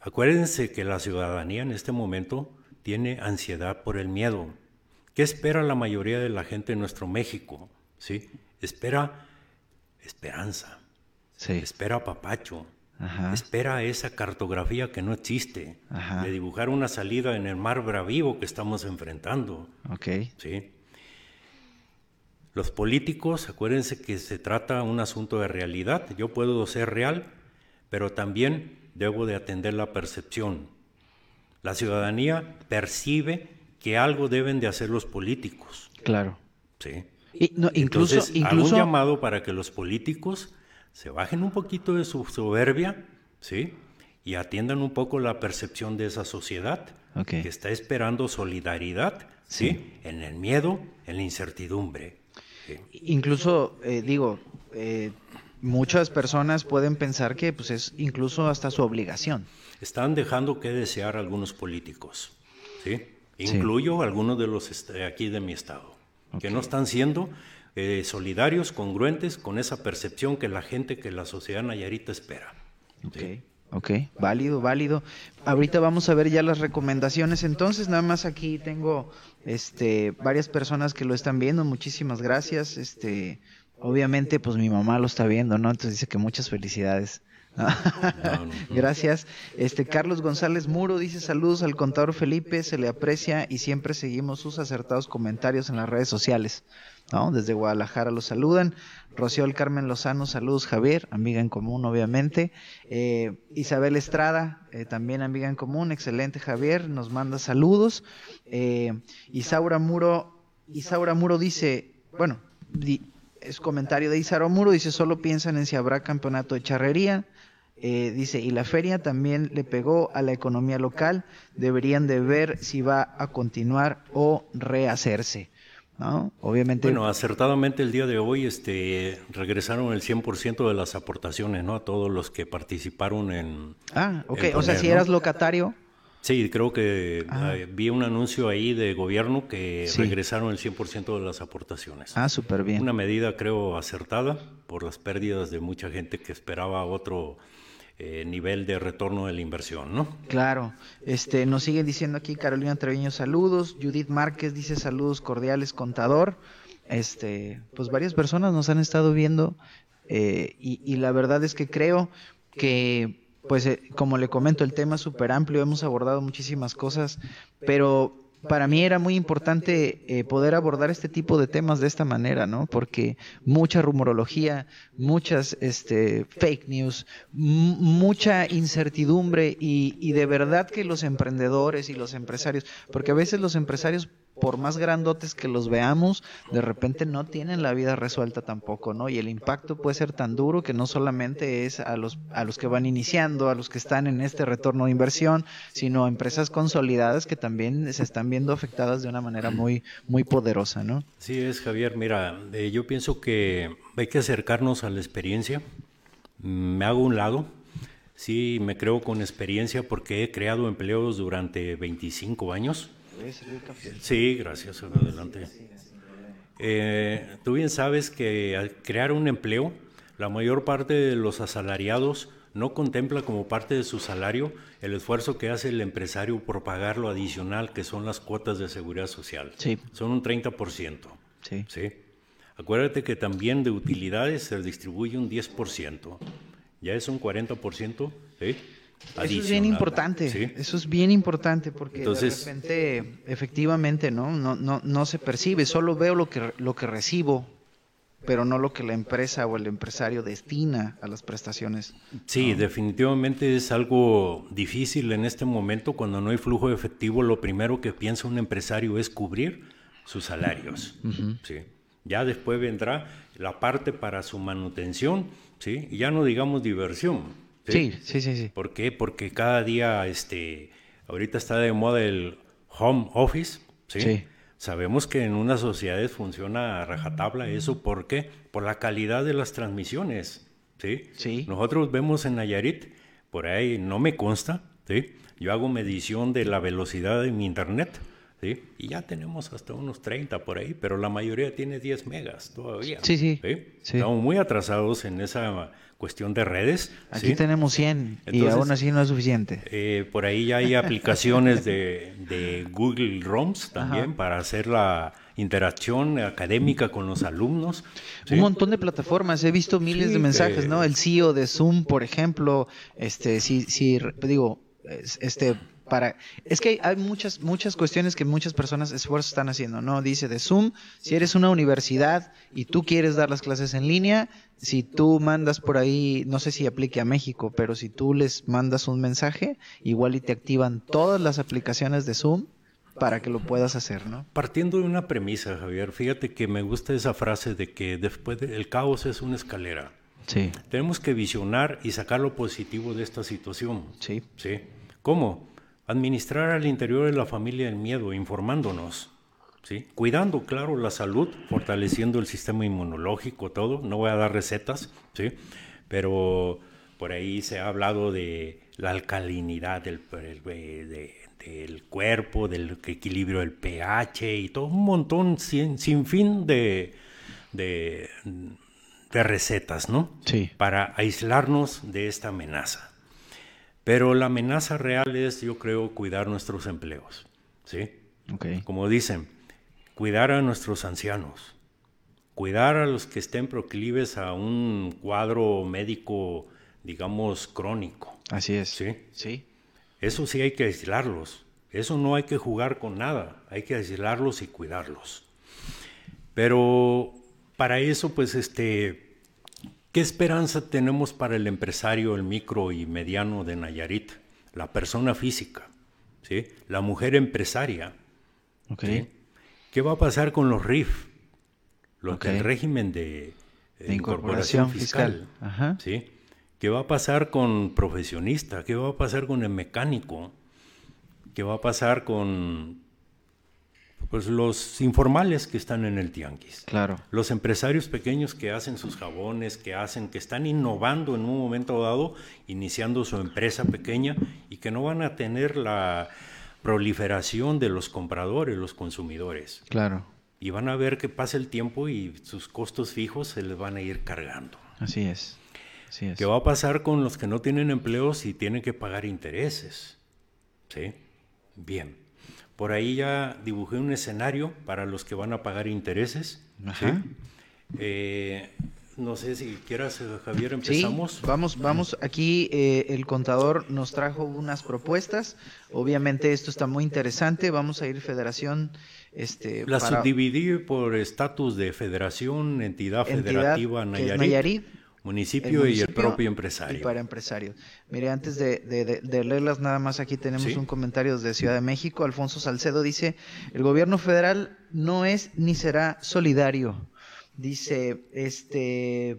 acuérdense que la ciudadanía en este momento tiene ansiedad por el miedo. ¿Qué espera la mayoría de la gente en nuestro México? ¿Sí? Espera esperanza. Sí. Espera papacho. Espera esa cartografía que no existe, de dibujar una salida en el mar bravío que estamos enfrentando. Okay. ¿sí? Los políticos, acuérdense que se trata un asunto de realidad. Yo puedo ser real, pero también debo de atender la percepción. La ciudadanía percibe que algo deben de hacer los políticos. Claro. Sí. Y, no, incluso, Entonces, incluso... un llamado para que los políticos se bajen un poquito de su soberbia, ¿sí? Y atiendan un poco la percepción de esa sociedad que está esperando solidaridad, ¿sí? En el miedo, en la incertidumbre. Incluso, eh, digo, eh, muchas personas pueden pensar que pues, es incluso hasta su obligación. Están dejando que desear algunos políticos, ¿sí? Incluyo algunos de los aquí de mi estado, que no están siendo eh, solidarios, congruentes con esa percepción que la gente, que la sociedad nayarita espera. Ok, válido, válido. Ahorita vamos a ver ya las recomendaciones. Entonces, nada más aquí tengo este varias personas que lo están viendo. Muchísimas gracias. Este, obviamente, pues mi mamá lo está viendo, ¿no? Entonces dice que muchas felicidades. Gracias. Este Carlos González Muro dice saludos al contador Felipe, se le aprecia y siempre seguimos sus acertados comentarios en las redes sociales. ¿No? Desde Guadalajara los saludan. Rocío Carmen Lozano, saludos Javier, amiga en común obviamente. Eh, Isabel Estrada, eh, también amiga en común, excelente Javier, nos manda saludos. Eh, Isaura Muro, Isaura Muro dice, bueno, es comentario de Isaura Muro, dice, solo piensan en si habrá campeonato de charrería. Dice, y la feria también le pegó a la economía local, deberían de ver si va a continuar o rehacerse. Obviamente. Bueno, acertadamente el día de hoy este, regresaron el 100% de las aportaciones, ¿no? A todos los que participaron en. Ah, ok. o sea, si eras locatario. Sí, creo que ah. vi un anuncio ahí de gobierno que regresaron el 100% de las aportaciones. Ah, súper bien. Una medida, creo, acertada por las pérdidas de mucha gente que esperaba otro eh, nivel de retorno de la inversión, ¿no? Claro. Este, nos sigue diciendo aquí Carolina Treviño, saludos. Judith Márquez dice saludos cordiales, contador. Este, pues varias personas nos han estado viendo eh, y, la verdad es que creo que, pues eh, como le comento, el tema es súper amplio, hemos abordado muchísimas cosas, pero para mí era muy importante eh, poder abordar este tipo de temas de esta manera, ¿no? Porque mucha rumorología, muchas este, fake news, mucha incertidumbre y, y de verdad que los emprendedores y los empresarios, porque a veces los empresarios por más grandotes que los veamos, de repente no tienen la vida resuelta tampoco, ¿no? Y el impacto puede ser tan duro que no solamente es a los, a los que van iniciando, a los que están en este retorno de inversión, sino a empresas consolidadas que también se están viendo afectadas de una manera muy, muy poderosa, ¿no? Sí, es Javier, mira, eh, yo pienso que hay que acercarnos a la experiencia. Me hago un lado, sí, me creo con experiencia porque he creado empleos durante 25 años Sí, gracias. Adelante. Eh, tú bien sabes que al crear un empleo, la mayor parte de los asalariados no contempla como parte de su salario el esfuerzo que hace el empresario por pagar lo adicional que son las cuotas de seguridad social. Sí. Son un 30%. Sí. ¿sí? Acuérdate que también de utilidades se distribuye un 10%. Ya es un 40%. ¿sí? Eso es bien importante, eso es bien importante porque de repente efectivamente ¿no? No, no, no se percibe, solo veo lo que, lo que recibo, pero no lo que la empresa o el empresario destina a las prestaciones. Sí, definitivamente es algo difícil en este momento cuando no hay flujo de efectivo, lo primero que piensa un empresario es cubrir sus salarios. ¿sí? Ya después vendrá la parte para su manutención, ¿sí? y ya no digamos diversión. ¿Sí? sí, sí, sí, ¿Por qué? Porque cada día, este, ahorita está de moda el home office, ¿sí? Sabemos que en unas sociedades funciona a rajatabla eso, ¿por qué? Por la calidad de las transmisiones, ¿sí? Sí. Nosotros vemos en Nayarit, por ahí no me consta, ¿sí? Yo hago medición de la velocidad de mi internet, ¿sí? Y ya tenemos hasta unos 30 por ahí, pero la mayoría tiene 10 megas todavía. Sí, sí. ¿sí? Estamos muy atrasados en esa cuestión de redes. Aquí ¿sí? tenemos 100 y aún así no es suficiente. Eh, por ahí ya hay aplicaciones de, de Google ROMs también Ajá. para hacer la interacción académica con los alumnos. ¿sí? Un montón de plataformas, he visto miles Sí, de mensajes, que- ¿no? El CEO de Zoom, por ejemplo, este, sí, sí, digo, es- este, para, es que hay, hay muchas, muchas cuestiones que muchas personas esfuerzos están haciendo, ¿no? Dice de Zoom, si eres una universidad y tú quieres dar las clases en línea, si tú mandas por ahí, no sé si aplique a México, pero si tú les mandas un mensaje, igual y te activan todas las aplicaciones de Zoom para que lo puedas hacer, ¿no? Partiendo de una premisa, Javier, fíjate que me gusta esa frase de que después del caos es una escalera. Sí, Tenemos que visionar y sacar lo positivo de esta situación. sí, ¿Sí? ¿Cómo? Administrar al interior de la familia el miedo, informándonos. ¿Sí? Cuidando, claro, la salud, fortaleciendo el sistema inmunológico, todo. No voy a dar recetas, ¿sí? Pero por ahí se ha hablado de la alcalinidad del, de- del cuerpo, del equilibrio del pH y todo un montón sin, sin fin de, de, de recetas, ¿no? sí, para aislarnos de esta amenaza. Pero la amenaza real es, yo creo, cuidar nuestros empleos. ¿sí? ok, Como dicen, cuidar a nuestros ancianos, cuidar a los que estén proclives a un cuadro médico, digamos, crónico. así es, ¿sí? sí, Eso sí hay que aislarlos. Eso no hay que jugar con nada. Hay que aislarlos y cuidarlos. Pero para eso, pues, este, ¿qué esperanza tenemos para el empresario, el micro y mediano de Nayarit? La persona física, ¿sí? La mujer empresaria. ok, ¿sí? ¿Qué va a pasar con los RIF? Los Ok. del régimen de, eh, De incorporación fiscal. Ajá. ¿sí? ¿Qué va a pasar con profesionista? ¿Qué va a pasar con el mecánico? ¿Qué va a pasar con pues, los informales que están en el tianguis? claro, Los empresarios pequeños que hacen sus jabones, que hacen, que están innovando en un momento dado, iniciando su empresa pequeña y que no van a tener la proliferación de los compradores, los consumidores. claro, Y van a ver que pasa el tiempo y sus costos fijos se les van a ir cargando. así es, así es. ¿Qué va a pasar con los que no tienen empleos y tienen que pagar intereses? ¿Sí? Bien. Por ahí ya dibujé un escenario para los que van a pagar intereses. ¿sí? Eh, no sé si quieras, eh, Javier, Sí, empezamos. vamos, vamos. Aquí eh, el contador nos trajo unas propuestas. Obviamente esto está muy interesante. Vamos a ir federación, este, La para subdividí por estatus de federación, entidad, entidad federativa, Nayarit, municipio, y el propio empresario. Y para empresarios. Mire, antes de, de- de- de leerlas nada más, aquí tenemos Sí. un comentario de Ciudad de México. Alfonso Salcedo dice, el gobierno federal no es ni será solidario. Dice, este,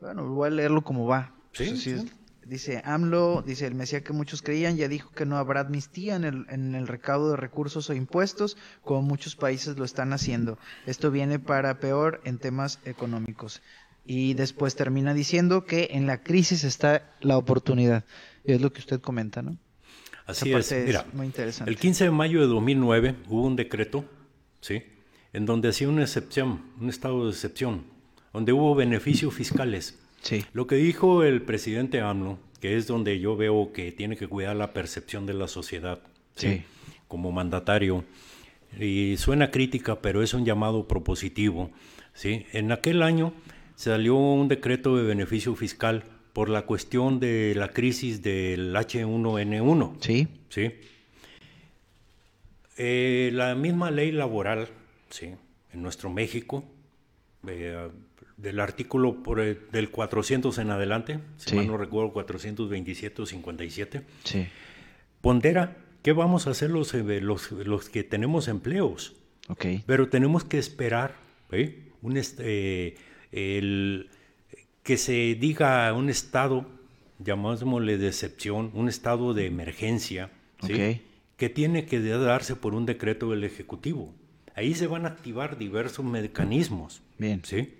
bueno, voy a leerlo como va. Sí, Pues, sí. Dice AMLO, dice el Mesías que muchos creían, ya dijo que no habrá amnistía en el, en el recaudo de recursos o impuestos, como muchos países lo están haciendo. Esto viene para peor en temas económicos. Y después termina diciendo que en la crisis está la oportunidad. Y es lo que usted comenta, ¿no? Así es. parte Mira, muy interesante. el 15 de mayo de 2009 hubo un decreto, ¿sí? En donde hacía una excepción, un estado de excepción, donde hubo beneficios fiscales. Sí, Lo que dijo el presidente AMLO, que es donde yo veo que tiene que cuidar la percepción de la sociedad, ¿sí? Sí. Como mandatario, y suena crítica, pero es un llamado propositivo, ¿sí? En aquel año salió un decreto de beneficio fiscal por la cuestión de la crisis del H1N1. sí, ¿sí? Eh, la misma ley laboral, ¿sí? En nuestro México, eh, del artículo por el- del 400 en adelante, si Sí. mal no recuerdo, 427 o 57, sí. pondera qué vamos a hacer los, eh, los, los que tenemos empleos. Ok, Pero tenemos que esperar ¿eh? un est- eh, el- que se diga un estado, llamémosle de excepción, un estado de emergencia, ¿sí? Que tiene que darse por un decreto del Ejecutivo. ahí se van a activar diversos mecanismos. Bien. ¿sí?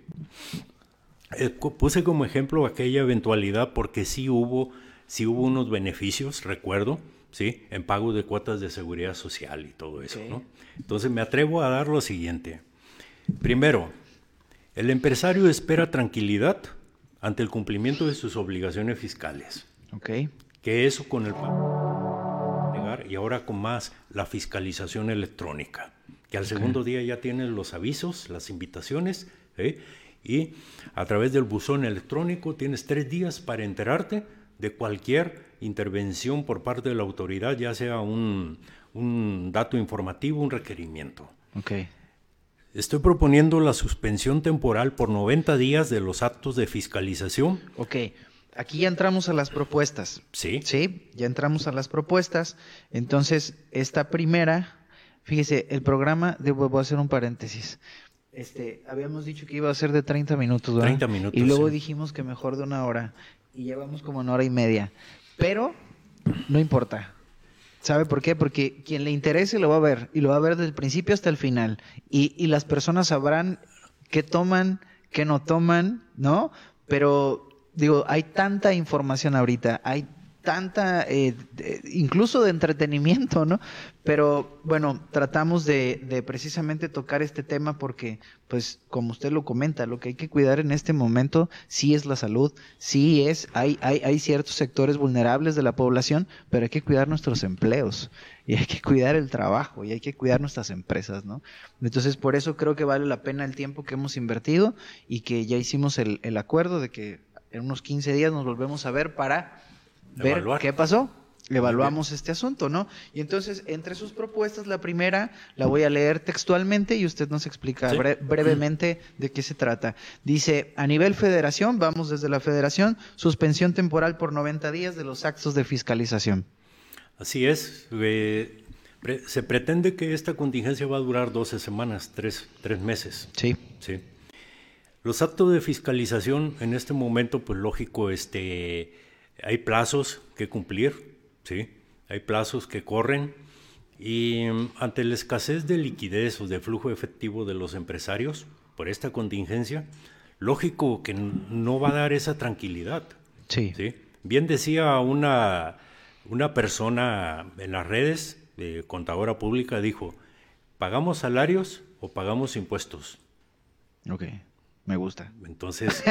Eh, puse como ejemplo aquella eventualidad porque sí hubo, sí hubo unos beneficios, recuerdo, ¿sí? en pago de cuotas de seguridad social y todo eso. ¿no? Entonces me atrevo a dar lo siguiente. Primero, el empresario espera tranquilidad ante el cumplimiento de sus obligaciones fiscales. Ok. Que eso con el y ahora con más la fiscalización electrónica, que al segundo día ya tienes los avisos, las invitaciones, ¿eh? y a través del buzón electrónico tienes tres días para enterarte de cualquier intervención por parte de la autoridad, ya sea un, un dato informativo, un requerimiento. Okay. Estoy proponiendo la suspensión temporal por 90 días de los actos de fiscalización. Ok, aquí ya entramos a las propuestas. Sí. Sí, ya entramos a las propuestas. Entonces, esta primera, fíjese, el programa, debo, voy a hacer un paréntesis. Este, habíamos dicho que iba a ser de 30 minutos, ¿verdad? 30 minutos. Y luego dijimos que mejor de una hora. Y llevamos como una hora y media. Pero, no importa. ¿Sabe por qué? Porque quien le interese lo va a ver y lo va a ver desde el principio hasta el final. Y, y las personas sabrán qué toman, qué no toman, ¿no? Pero digo, hay tanta información ahorita, hay tanta, eh, incluso de entretenimiento, ¿no? Pero bueno, tratamos de, precisamente tocar este tema porque, pues, como usted lo comenta, lo que hay que cuidar en este momento sí es la salud, sí es, hay, hay, hay ciertos sectores vulnerables de la población, pero hay que cuidar nuestros empleos y hay que cuidar el trabajo y hay que cuidar nuestras empresas, ¿no? Entonces, por eso creo que vale la pena el tiempo que hemos invertido y que ya hicimos el, el acuerdo de que en unos 15 días nos volvemos a ver para ver qué pasó. Evaluamos este asunto, ¿no? Y entonces, entre sus propuestas, la primera la voy a leer textualmente y usted nos explica brevemente de qué se trata. Dice, a nivel federación, vamos desde la federación, suspensión temporal por 90 días de los actos de fiscalización. Así es. Eh, se pretende que esta contingencia va a durar 12 semanas, 3, meses. Sí. Sí. Los actos de fiscalización en este momento, pues lógico, este hay plazos que cumplir, ¿sí? hay plazos que corren y mm, ante la escasez de liquidez o de flujo efectivo de los empresarios por esta contingencia, lógico que no va a dar esa tranquilidad. Sí. ¿sí? Bien decía una, una persona en las redes, de contadora pública, dijo, ¿pagamos salarios o pagamos impuestos? Ok. Me gusta. Entonces,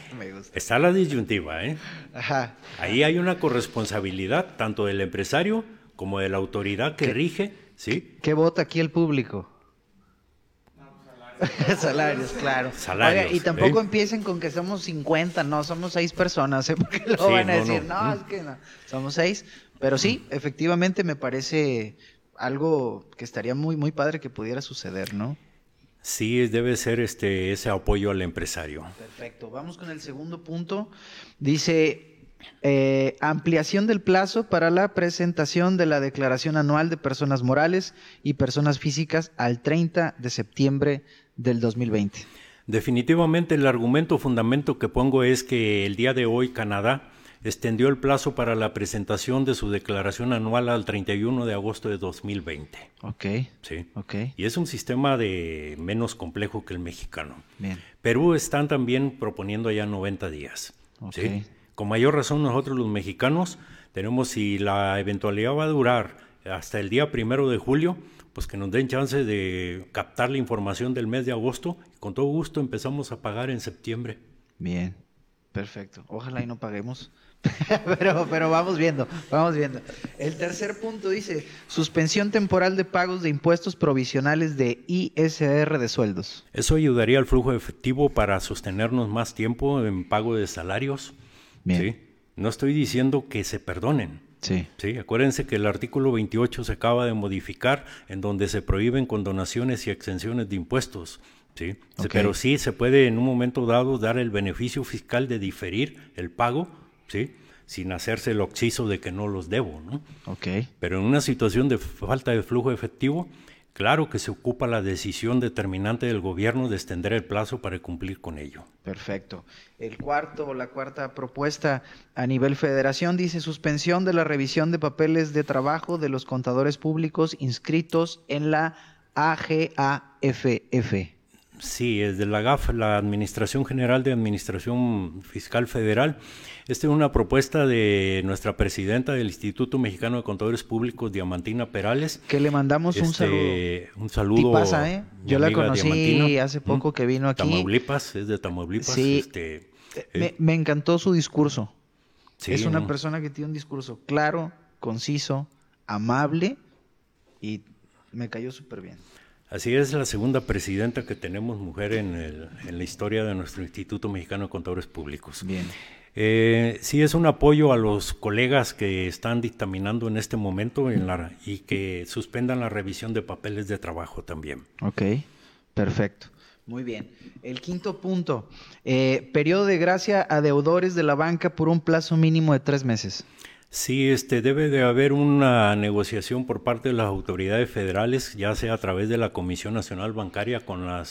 está la disyuntiva, ¿eh? Ajá. Ahí hay una corresponsabilidad tanto del empresario como de la autoridad que rige, ¿sí? ¿Qué vota aquí el público? salarios. claro. Salarios. y tampoco ¿eh? empiecen con que somos 50, no, somos seis personas, ¿eh? Porque lo van a decir, no, no, es que no, somos seis. Pero sí, efectivamente me parece algo que estaría muy, muy padre que pudiera suceder, ¿no? Sí, debe ser este, ese apoyo al empresario. Perfecto. Vamos con el segundo punto. Dice, eh, ampliación del plazo para la presentación de la declaración anual de personas morales y personas físicas al 30 de septiembre del 2020. Definitivamente el argumento fundamento que pongo es que el día de hoy Canadá extendió el plazo para la presentación de su declaración anual al 31 de agosto de 2020. Ok. Sí. Ok. Y es un sistema de menos complejo que el mexicano. Bien. Perú están también proponiendo ya 90 días. ¿sí? Con mayor razón nosotros los mexicanos tenemos, si la eventualidad va a durar hasta el día primero de julio, pues que nos den chance de captar la información del mes de agosto. Y con todo gusto empezamos a pagar en septiembre. Bien, perfecto. Ojalá y no paguemos pero, pero vamos viendo, vamos viendo. El tercer punto dice, suspensión temporal de pagos de impuestos provisionales de ISR de sueldos. Eso ayudaría al flujo efectivo para sostenernos más tiempo en pago de salarios. Bien. No estoy diciendo que se perdonen. Sí. sí. Acuérdense que el artículo 28 se acaba de modificar en donde se prohíben condonaciones y exenciones de impuestos. Sí, pero sí se puede en un momento dado dar el beneficio fiscal de diferir el pago ¿sí? sin hacerse el oxiso de que no los debo. ¿no? Okay. Pero en una situación de falta de flujo efectivo, claro que se ocupa la decisión determinante del gobierno de extender el plazo para cumplir con ello. Perfecto. El cuarto, la cuarta propuesta a nivel federación dice suspensión de la revisión de papeles de trabajo de los contadores públicos inscritos en la A-G-A-F-F. Sí, es de la GAF, la Administración General de Administración Fiscal Federal. Esta es una propuesta de nuestra presidenta del Instituto Mexicano de Contadores Públicos, Diamantina Perales. Que le mandamos un Este, saludo. Un saludo. Tipaza, ¿eh? Yo la conocí Diamantina. hace poco que vino aquí. Tamaulipas, es de Tamaulipas. Sí. Este, Me, eh, me encantó su discurso. sí, es una ¿no? persona que tiene un discurso claro, conciso, amable y me cayó súper bien. Así es la segunda presidenta que tenemos mujer en, el- en la historia de nuestro Instituto Mexicano de Contadores Públicos. Bien. Eh, sí es un apoyo a los colegas que están dictaminando en este momento en la- y que suspendan la revisión de papeles de trabajo también. Ok, perfecto. Muy bien. El quinto punto, eh, periodo de gracia a deudores de la banca por un plazo mínimo de tres meses. Sí, este, debe de haber una negociación por parte de las autoridades federales, ya sea a través de la Comisión Nacional Bancaria con la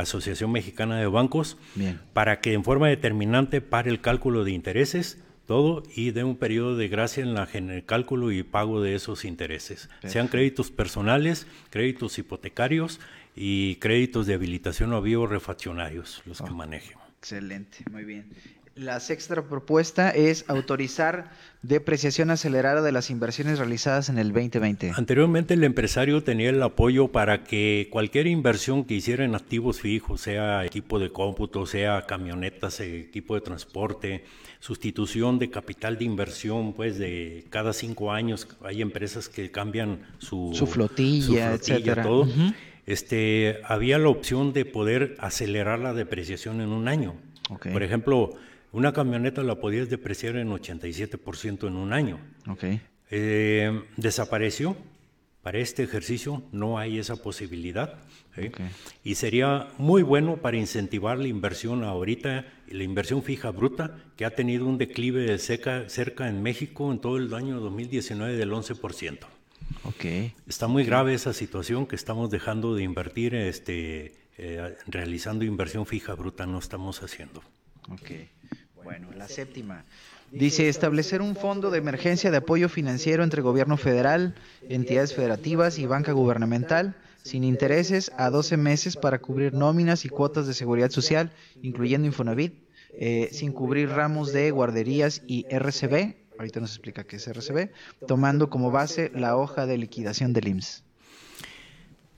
Asociación Mexicana de Bancos, Bien. para que en forma determinante pare el cálculo de intereses, todo, y dé un periodo de gracia en, la, en el cálculo y pago de esos intereses, sean créditos personales, créditos hipotecarios y créditos de habilitación o vivos refaccionarios, los que manejen. Excelente, muy bien. La sexta propuesta es autorizar depreciación acelerada de las inversiones realizadas en el 2020. Anteriormente el empresario tenía el apoyo para que cualquier inversión que hiciera en activos fijos, sea equipo de cómputo, sea camionetas, equipo de transporte, sustitución de capital de inversión, pues de cada cinco años hay empresas que cambian su, Su flotilla, etcétera. todo. Ujú. Este, había la opción de poder acelerar la depreciación en un año. Por ejemplo, una camioneta la podías depreciar en 87% en un año. Ok, Eh, desapareció. Para este ejercicio no hay esa posibilidad. ¿sí? Ok. Y sería muy bueno para incentivar la inversión ahorita, la inversión fija bruta, que ha tenido un declive de seca, cerca en México en todo el año 2019 del 11%. ok. Está muy grave esa situación que estamos dejando de invertir, este, eh, realizando inversión fija bruta, no estamos haciendo. Ok. Bueno, la séptima. Dice establecer un fondo de emergencia de apoyo financiero entre gobierno federal, entidades federativas y banca gubernamental, sin intereses, a 12 meses para cubrir nóminas y cuotas de seguridad social, incluyendo Infonavit, eh, sin cubrir ramos de guarderías y RCB. Ahorita nos explica qué es RCB, tomando como base la hoja de liquidación del IMSS.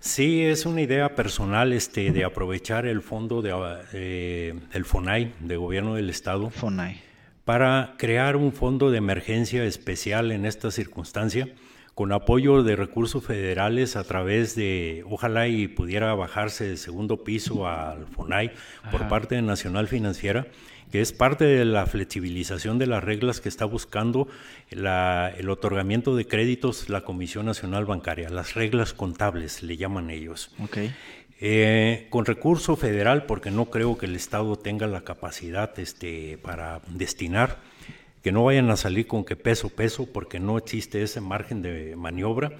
Sí, es una idea personal este, de aprovechar el fondo de, eh, del FONAI, de Gobierno del Estado, FONAI. para crear un fondo de emergencia especial en esta circunstancia, con apoyo de recursos federales a través de, ojalá y pudiera bajarse del segundo piso al FONAI por parte de Nacional Financiera, que es parte de la flexibilización de las reglas que está buscando la- el otorgamiento de créditos la Comisión Nacional Bancaria, las reglas contables le llaman ellos. Ok. Eh, con recurso federal, porque no creo que el Estado tenga la capacidad este, para destinar, que no vayan a salir con que peso, peso, porque no existe ese margen de maniobra,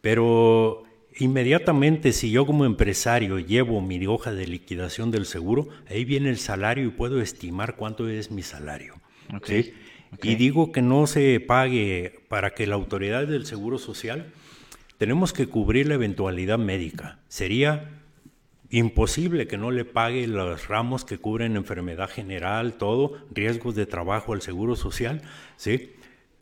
pero inmediatamente si yo como empresario llevo mi hoja de liquidación del seguro, ahí viene el salario y puedo estimar cuánto es mi salario. Ok, ¿sí? ok. Y digo que no se pague para que la autoridad del Seguro Social tenemos que cubrir la eventualidad médica. Sería imposible que no le pague los ramos que cubren enfermedad general, todo, riesgos de trabajo al Seguro Social, ¿sí?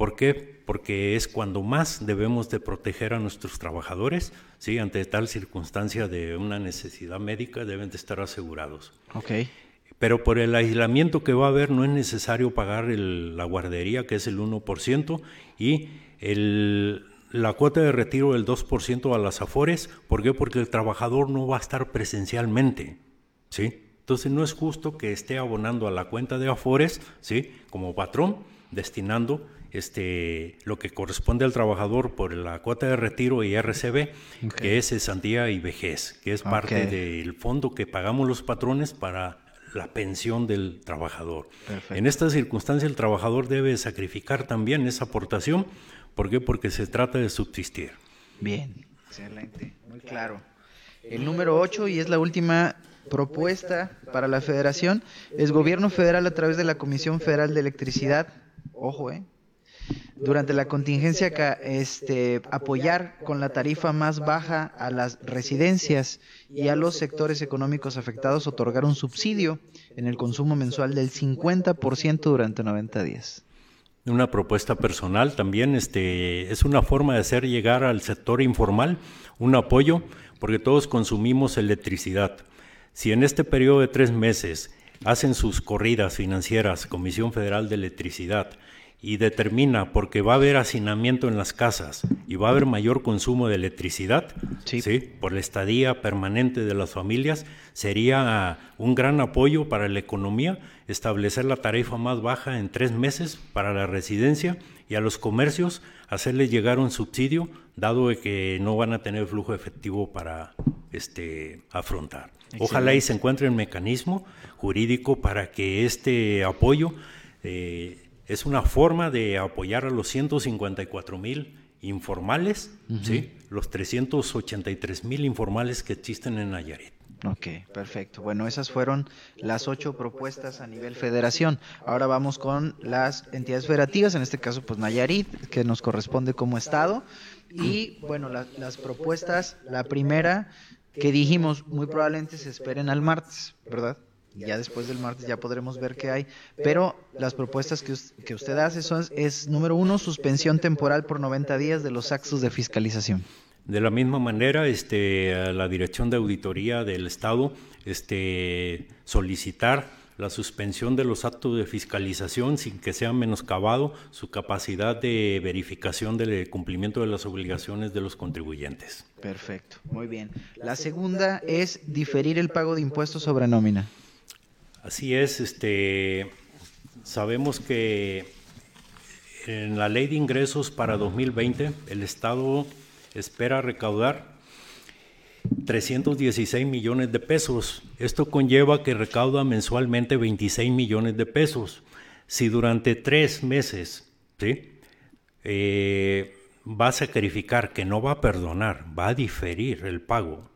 ¿Por qué? Porque es cuando más debemos de proteger a nuestros trabajadores, ¿sí? Ante tal circunstancia de una necesidad médica deben de estar asegurados. Ok. Pero por el aislamiento que va a haber no es necesario pagar el- la guardería, que es el 1%, y el- la cuota de retiro del 2% a las afores. ¿Por qué? Porque el trabajador no va a estar presencialmente. ¿sí? Entonces no es justo que esté abonando a la cuenta de afores ¿sí? como patrón, destinando este, lo que corresponde al trabajador por la cuota de retiro y RCB, Ok. que es cesantía y vejez, que es parte del fondo que pagamos los patrones para la pensión del trabajador. Perfecto. En esta circunstancia el trabajador debe sacrificar también esa aportación. ¿Por qué? Porque se trata de subsistir. Bien, excelente, muy claro. El número 8 y es la última propuesta para la federación es gobierno federal a través de la Comisión Federal de Electricidad, ojo, eh, durante la contingencia este, apoyar con la tarifa más baja a las residencias y a los sectores económicos afectados otorgar un subsidio en el consumo mensual del 50% durante 90 días. Una propuesta personal también este, es una forma de hacer llegar al sector informal un apoyo porque todos consumimos electricidad. Si en este periodo de tres meses hacen sus corridas financieras Comisión Federal de Electricidad y determina porque va a haber hacinamiento en las casas y va a haber mayor consumo de electricidad, sí. por la estadía permanente de las familias, sería un gran apoyo para la economía establecer la tarifa más baja en tres meses para la residencia y a los comercios hacerles llegar un subsidio, dado que no van a tener flujo efectivo para este, afrontar. Ojalá y se encuentre el mecanismo jurídico para que este apoyo eh, es una forma de apoyar a los 154 mil informales, ¿sí? los 383 mil informales que existen en Nayarit. Ok, perfecto. Bueno, esas fueron las ocho propuestas a nivel federación. Ahora vamos con las entidades federativas, en este caso pues Nayarit, que nos corresponde como Estado. Y bueno, las propuestas, la primera que dijimos, muy probablemente se esperen al martes, ¿verdad? Ya después del martes ya podremos ver qué hay. Pero las propuestas que, que usted hace son, es, número uno, suspensión temporal por 90 días de los actos de fiscalización. De la misma manera, este, la Dirección de Auditoría del Estado este, solicitar la suspensión de los actos de fiscalización sin que sea menoscabado su capacidad de verificación del cumplimiento de las obligaciones de los contribuyentes. Perfecto, muy bien. La segunda es diferir el pago de impuestos sobre nómina. Así es, este, sabemos que en la ley de ingresos para 2020 el Estado espera recaudar 316 millones de pesos. Esto conlleva que recauda mensualmente 26 millones de pesos. Si durante tres meses eh, va a sacrificar, que no va a perdonar, va a diferir el pago.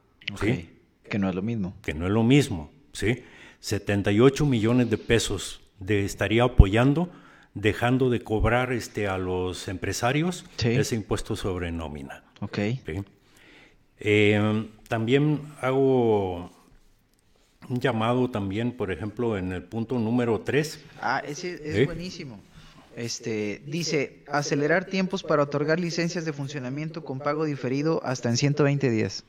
Que no es lo mismo. Que no es lo mismo, ¿sí? 78 millones de pesos de, estaría apoyando, dejando de cobrar este, a los empresarios ese impuesto sobre nómina. Ok. Eh, también hago un llamado también, por ejemplo, en el punto número 3. Ah, ese es buenísimo. Este, dice, acelerar tiempos para otorgar licencias de funcionamiento con pago diferido hasta en 120 días.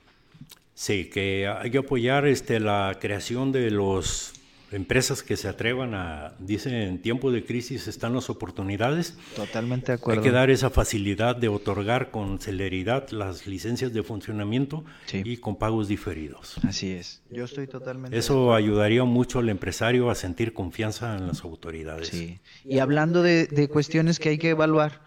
Sí, que hay que apoyar este, la creación de las empresas que se atrevan a, dicen, en tiempo de crisis están las oportunidades. Totalmente de acuerdo. Hay que dar esa facilidad de otorgar con celeridad las licencias de funcionamiento y con pagos diferidos. Así es, yo estoy totalmente. Eso ayudaría mucho al empresario a sentir confianza en las autoridades. Sí, y hablando de, de cuestiones que hay que evaluar,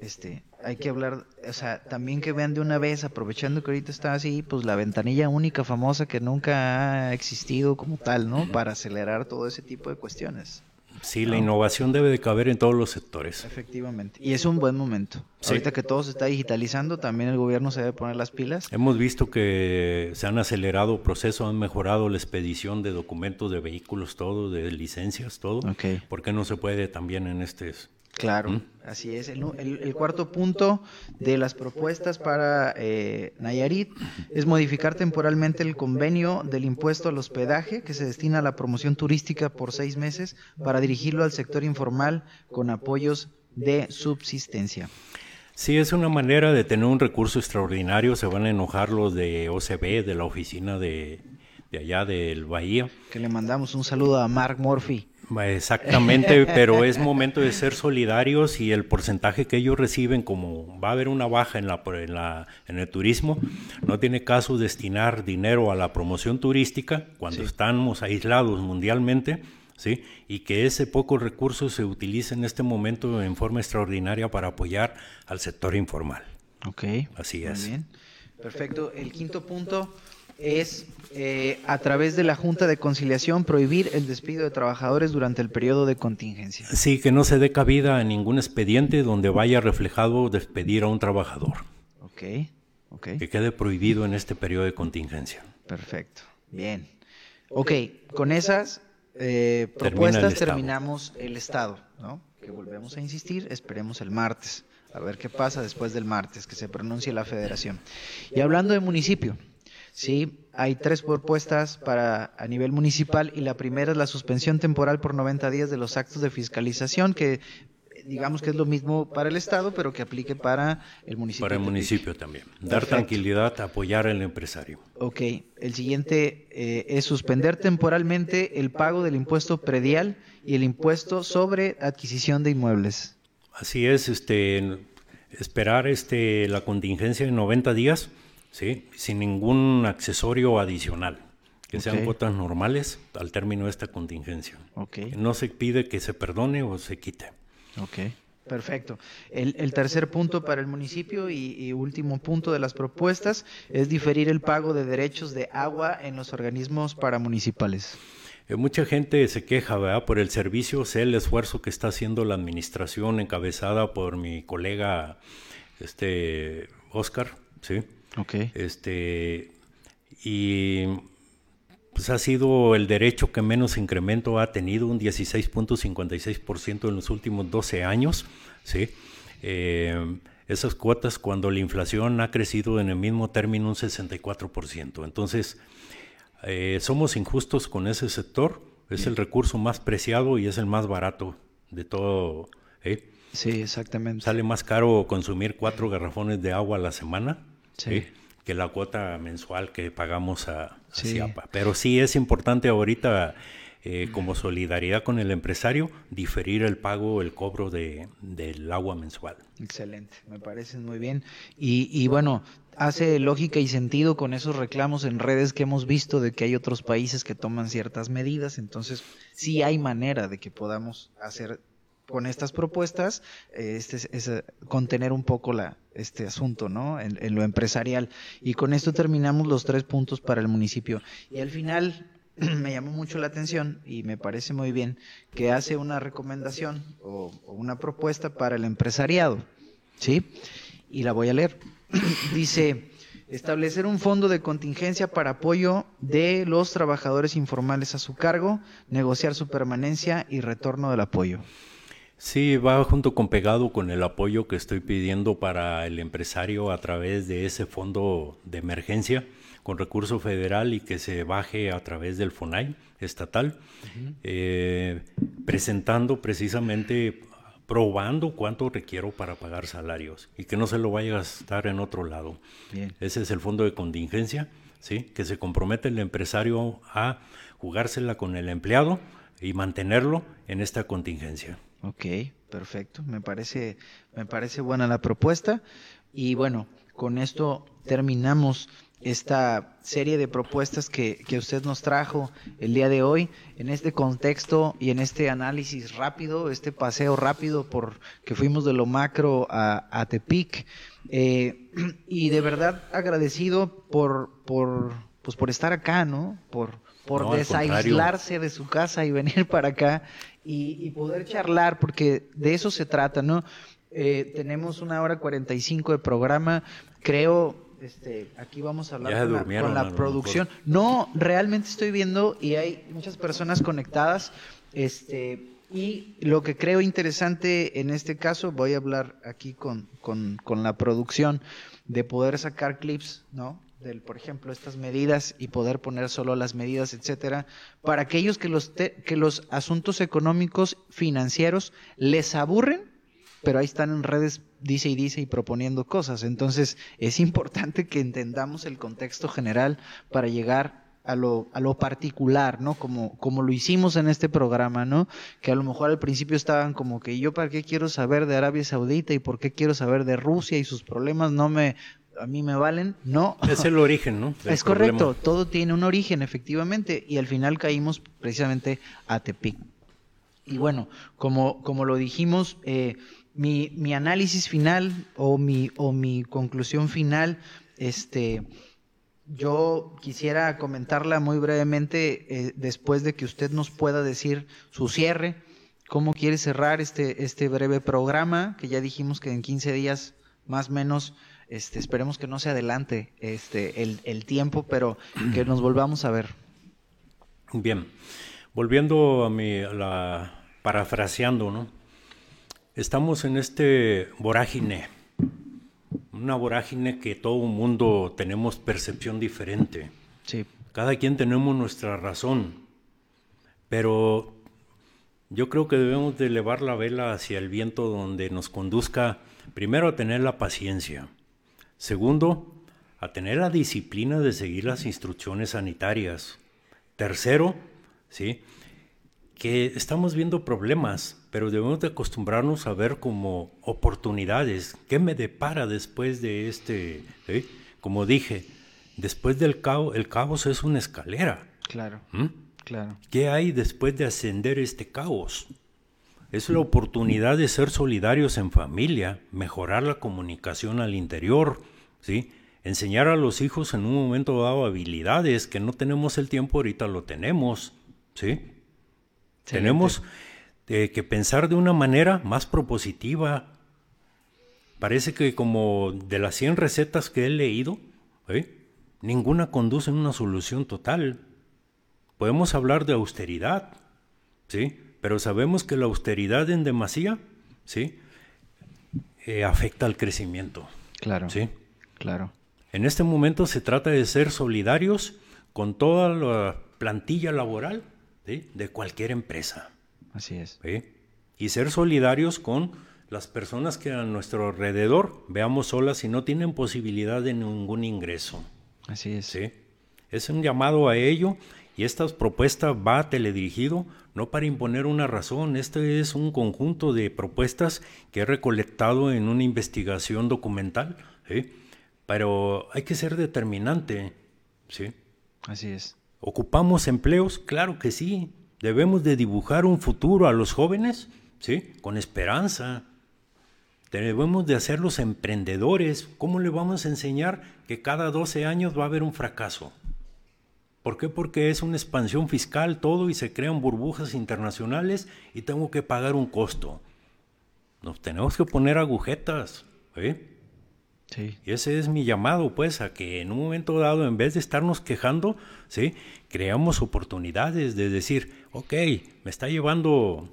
este, hay que hablar, o sea, también que vean de una vez, aprovechando que ahorita está así, pues la ventanilla única famosa que nunca ha existido como tal, ¿no? Para acelerar todo ese tipo de cuestiones. Sí, la innovación debe de caber en todos los sectores. Efectivamente. Y es un buen momento. Ahorita que todo se está digitalizando, también el gobierno se debe poner las pilas. Hemos visto que se han acelerado procesos, han mejorado la expedición de documentos de vehículos, todo, de licencias, todo. Okay. ¿Por qué no se puede también en este Claro, ¿Mm? así es. El, cuarto punto de las propuestas para eh, Nayarit es modificar temporalmente el convenio del impuesto al hospedaje que se destina a la promoción turística por seis meses para dirigirlo al sector informal con apoyos de subsistencia. Sí, es una manera de tener un recurso extraordinario. Se van a enojar los de OCB, de la oficina de, de allá del Bahía. Que le mandamos un saludo a Mark Murphy. Exactamente, pero es momento de ser solidarios y el porcentaje que ellos reciben, como va a haber una baja en, la, en, la, en el turismo, no tiene caso destinar dinero a la promoción turística cuando estamos aislados mundialmente, ¿sí? y que ese poco recurso se utilice en este momento en forma extraordinaria para apoyar al sector informal. Ok. Así es. bien. Perfecto. El quinto punto es eh, a través de la Junta de Conciliación prohibir el despido de trabajadores durante el periodo de contingencia. Sí, que no se dé cabida a ningún expediente donde vaya reflejado despedir a un trabajador. Ok, ok. Que quede prohibido en este periodo de contingencia. Perfecto, bien. Ok, con esas eh, propuestas terminamos el Estado, ¿no? Que volvemos a insistir, esperemos el martes, a ver qué pasa después del martes, que se pronuncie la federación. Y hablando de municipio, sí, hay tres propuestas para a nivel municipal y la primera es la suspensión temporal por 90 días de los actos de fiscalización que digamos que es lo mismo para el Estado, pero que aplique para el municipio. Para el municipio también. Dar tranquilidad, apoyar al empresario. Ok. El siguiente eh, es suspender temporalmente el pago del impuesto predial y el impuesto sobre adquisición de inmuebles. Así es, este, esperar este, la contingencia de 90 días, ¿sí? sin ningún accesorio adicional que sean cuotas normales al término de esta contingencia. Okay. No se pide que se perdone o se quite. Ok, perfecto. El, tercer punto para el municipio y, último punto de las propuestas es diferir el pago de derechos de agua en los organismos paramunicipales. Eh, mucha gente se queja ¿verdad? por el servicio, sé el esfuerzo que está haciendo la administración encabezada por mi colega este Oscar, ¿sí? Ok. Este, y pues ha sido el derecho que menos incremento ha tenido, un 16.56% en los últimos 12 años. ¿sí? Eh, esas cuotas cuando la inflación ha crecido en el mismo término un 64%. Entonces, eh, somos injustos con ese sector, es el recurso más preciado y es el más barato de todo. ¿eh? Sí, exactamente. Sale más caro consumir cuatro garrafones de agua a la semana. Sí que la cuota mensual que pagamos a, CIAPA. Pero sí es importante ahorita, eh, como solidaridad con el empresario, diferir el pago, el cobro de, del agua mensual. Excelente, me parece muy bien. Y, y bueno, hace lógica y sentido con esos reclamos en redes que hemos visto de que hay otros países que toman ciertas medidas, entonces sí hay manera de que podamos hacer con estas propuestas eh, este, es, contener un poco la, este asunto, ¿no? En, lo empresarial. Y con esto terminamos los tres puntos para el municipio. Y al final me llamó mucho la atención y me parece muy bien que hace una recomendación o, o una propuesta para el empresariado, ¿sí? Y la voy a leer. Dice, establecer un fondo de contingencia para apoyo de los trabajadores informales a su cargo, negociar su permanencia y retorno del apoyo. Sí, va junto con pegado con el apoyo que estoy pidiendo para el empresario a través de ese fondo de emergencia con recurso federal y que se baje a través del FONAI estatal, eh, presentando precisamente, probando cuánto requiero para pagar salarios y que no se lo vaya a gastar en otro lado. Ese es el fondo de contingencia, ¿sí? que se compromete el empresario a jugársela con el empleado y mantenerlo en esta contingencia. Ok, perfecto. Me parece, me parece buena la propuesta. Y bueno, con esto terminamos esta serie de propuestas que, que, usted nos trajo el día de hoy en este contexto y en este análisis rápido, este paseo rápido por que fuimos de lo macro a, a Tepic. Eh, y de verdad agradecido por, por, pues por estar acá, ¿no? Por, por desaislarse de su casa y venir para acá y, poder charlar, porque de eso se trata, ¿no? Eh, tenemos una hora 45 de programa, creo, este, aquí vamos a hablar con la, producción. No, realmente estoy viendo y hay muchas personas conectadas, este, y lo que creo interesante en este caso, voy a hablar aquí con, con, con la producción, de poder sacar clips, ¿no? Del, por ejemplo, estas medidas y poder poner solo las medidas, etcétera, para aquellos que los, que los asuntos económicos financieros les aburren, pero ahí están en redes, dice y dice y proponiendo cosas. Entonces, es importante que entendamos el contexto general para llegar a lo, a lo particular, ¿no? Como, como lo hicimos en este programa, ¿no? Que a lo mejor al principio estaban como que yo para qué quiero saber de Arabia Saudita y por qué quiero saber de Rusia y sus problemas no me a mí me valen, no. Es el origen, ¿no? es correcto, todo tiene un origen, efectivamente, y al final caímos precisamente a Tepic. Y bueno, como, como lo dijimos, eh, mi, mi, análisis final o mi, o mi conclusión final, este, yo quisiera comentarla muy brevemente eh, después de que usted nos pueda decir su cierre, cómo quiere cerrar este, este breve programa, que ya dijimos que en 15 días más o menos este, esperemos que no se adelante este, el, tiempo, pero que nos volvamos a ver. Bien. volviendo a mi, la, parafraseando, ¿no? Estamos en este vorágine, una vorágine que todo el mundo tenemos percepción diferente. Sí. Cada quien tenemos nuestra razón, pero yo creo que debemos de elevar la vela hacia el viento donde nos conduzca, primero, a tener la paciencia, segundo, a tener la disciplina de seguir las instrucciones sanitarias, tercero, ¿sí? que estamos viendo problemas, pero debemos de acostumbrarnos a ver como oportunidades. ¿Qué me depara después de este? Como dije, después del caos, el caos es una escalera. Claro. ¿Mm? Claro. ¿Qué hay después de ascender este caos? Es la oportunidad de ser solidarios en familia, mejorar la comunicación al interior, ¿sí? Enseñar a los hijos en un momento dado habilidades que no tenemos el tiempo, ahorita lo tenemos, ¿sí? Tenemos eh, que pensar de una manera más propositiva. Parece que como de las 100 recetas que he leído, ¿eh? ninguna conduce a una solución total. Podemos hablar de austeridad, ¿sí? Pero sabemos que la austeridad en demasía, ¿sí? Eh, afecta al crecimiento. Claro. ¿sí? Claro. En este momento se trata de ser solidarios con toda la plantilla laboral de cualquier empresa. Así es. Y ser solidarios con las personas que a nuestro alrededor veamos solas y no tienen posibilidad de ningún ingreso. Así es. ¿sí? Es un llamado a ello y esta propuesta va teledirigido no para imponer una razón, este es un conjunto de propuestas que he recolectado en una investigación documental, pero hay que ser determinante, ¿sí? Así es. ¿Ocupamos empleos? Claro que sí. Debemos de dibujar un futuro a los jóvenes, ¿sí? Con esperanza. Debemos de hacerlos emprendedores. ¿Cómo le vamos a enseñar que cada 12 años va a haber un fracaso? ¿Por qué? Porque es una expansión fiscal todo y se crean burbujas internacionales y tengo que pagar un costo. Nos tenemos que poner agujetas. ¿eh? Sí. Y ese es mi llamado, pues, a que en un momento dado, en vez de estarnos quejando, ¿sí? creamos oportunidades de decir, ok, me está llevando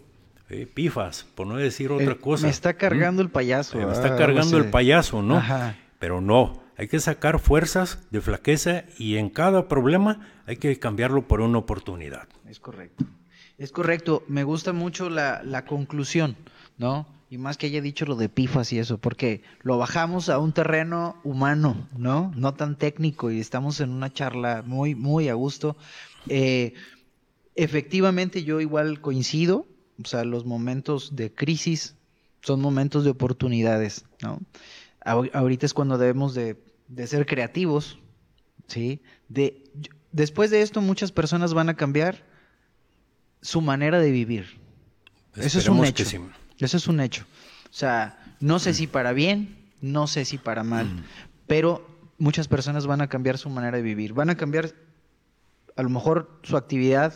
eh, pifas, por no decir otra Eh, cosa. Me está cargando ¿Mm? el payaso. Me está ah, cargando el payaso, ¿no? Ajá. Pero no, hay que sacar fuerzas de flaqueza y en cada problema hay que cambiarlo por una oportunidad. Es correcto. Es correcto. Me gusta mucho la, la conclusión, ¿no? Y más que haya dicho lo de pifas y eso, porque lo bajamos a un terreno humano, ¿no? No tan técnico y estamos en una charla muy, muy a gusto. Eh, efectivamente, yo igual coincido, o sea, los momentos de crisis son momentos de oportunidades, ¿no? Ahor- Ahorita es cuando debemos de, de ser creativos, ¿sí? De, después de esto, muchas personas van a cambiar su manera de vivir. Eso es un hecho. que sí. Eso es un hecho. O sea, no sé si para bien, no sé si para mal, pero muchas personas van a cambiar su manera de vivir. Van a cambiar a lo mejor su actividad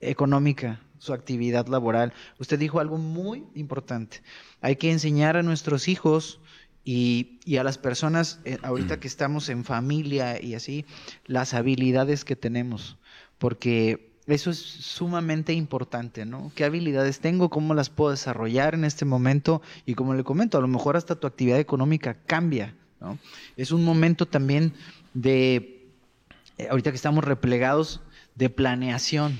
económica, su actividad laboral. Usted dijo algo muy importante. Hay que enseñar a nuestros hijos y, y a las personas, eh, ahorita que estamos en familia y así, las habilidades que tenemos. Porque eso es sumamente importante, ¿no? ¿Qué habilidades tengo? ¿Cómo las puedo desarrollar en este momento? Y como le comento, a lo mejor hasta tu actividad económica cambia, ¿no? Es un momento también de, eh, ahorita que estamos replegados, de planeación,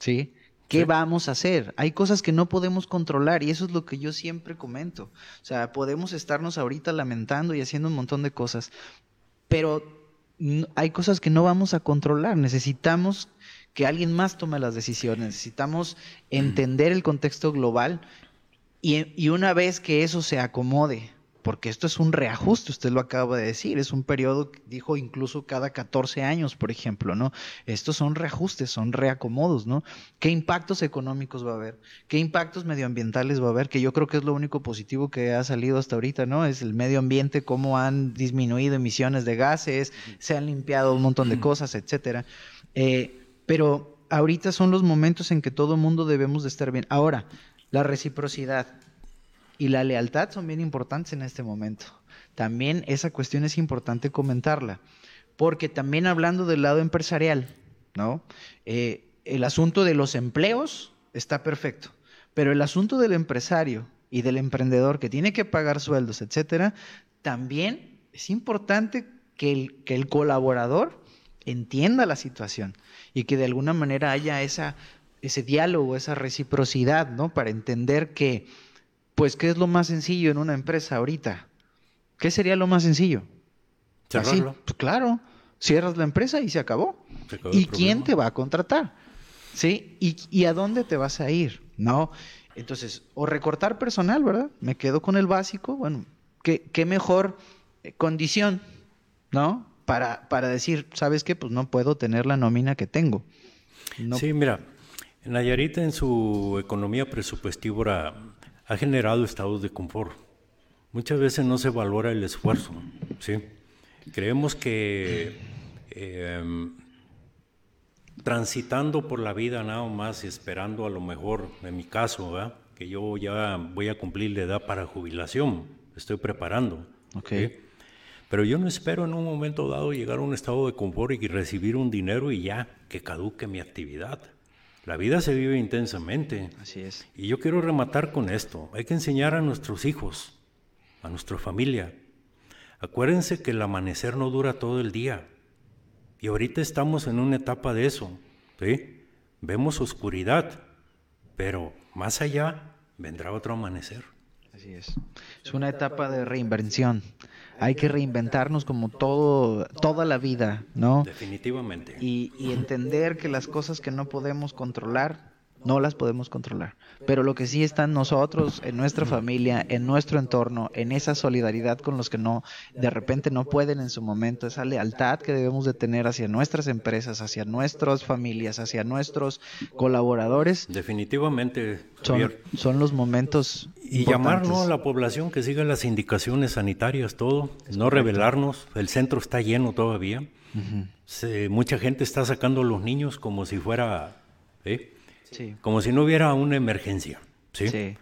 ¿sí? ¿Qué Sí. vamos a hacer? Hay cosas que no podemos controlar y eso es lo que yo siempre comento. O sea, podemos estarnos ahorita lamentando y haciendo un montón de cosas, pero hay cosas que no vamos a controlar. Necesitamos que alguien más tome las decisiones. Necesitamos entender el contexto global y, y una vez que eso se acomode, porque esto es un reajuste, usted lo acaba de decir, es un periodo, dijo incluso cada 14 años, por ejemplo, ¿no? Estos son reajustes, son reacomodos, ¿no? ¿Qué impactos económicos va a haber? ¿Qué impactos medioambientales va a haber? Que yo creo que es lo único positivo que ha salido hasta ahorita, ¿no? Es el medio ambiente, cómo han disminuido emisiones de gases, se han limpiado un montón de cosas, etcétera. Eh, pero ahorita son los momentos en que todo mundo debemos de estar bien. Ahora, la reciprocidad y la lealtad son bien importantes en este momento. También esa cuestión es importante comentarla, porque también hablando del lado empresarial, ¿no? Eh, el asunto de los empleos está perfecto, pero el asunto del empresario y del emprendedor que tiene que pagar sueldos, etcétera, también es importante que el, que el colaborador entienda la situación y que de alguna manera haya esa, ese diálogo, esa reciprocidad, ¿no? Para entender que, pues, ¿qué es lo más sencillo en una empresa ahorita? ¿Qué sería lo más sencillo? Cerrarlo. pues, claro, cierras la empresa y se acabó. ¿Y quién te va a contratar? ¿Sí? ¿Y, ¿Y a dónde te vas a ir? ¿No? Entonces, o recortar personal, ¿verdad? Me quedo con el básico, bueno, qué, qué mejor eh, condición, ¿no? Para, para decir, ¿sabes qué? Pues no puedo tener la nómina que tengo. Sí, mira, Nayarit en su economía presupuestiva ha generado estados de confort. Muchas veces no se valora el esfuerzo, ¿sí? Creemos que eh, transitando por la vida nada más y esperando a lo mejor, en mi caso, ¿verdad? que yo ya voy a cumplir la edad para jubilación, estoy preparando. Okay. Pero yo no espero en un momento dado llegar a un estado de confort y recibir un dinero y ya que caduque mi actividad. La vida se vive intensamente. Así es. Y yo quiero rematar con esto. Hay que enseñar a nuestros hijos, a nuestra familia. Acuérdense que el amanecer no dura todo el día. Y ahorita estamos en una etapa de eso. ¿sí? Vemos oscuridad, pero más allá vendrá otro amanecer. Así es. Es una etapa de reinvención. Hay que reinventarnos como todo, toda la vida, ¿no? Definitivamente. Y, y entender que las cosas que no podemos controlar, no las podemos controlar. Pero lo que sí está en nosotros, en nuestra familia, en nuestro entorno, en esa solidaridad con los que no, de repente no pueden en su momento, esa lealtad que debemos de tener hacia nuestras empresas, hacia nuestras familias, hacia nuestros colaboradores. Definitivamente. Son, Javier. son los momentos. Y llamar ¿no? a la población que siga las indicaciones sanitarias, todo, no revelarnos. El centro está lleno todavía. Uh -huh. Se, mucha gente está sacando a los niños como si fuera. ¿eh? Sí. Como si no hubiera una emergencia. ¿sí? Sí.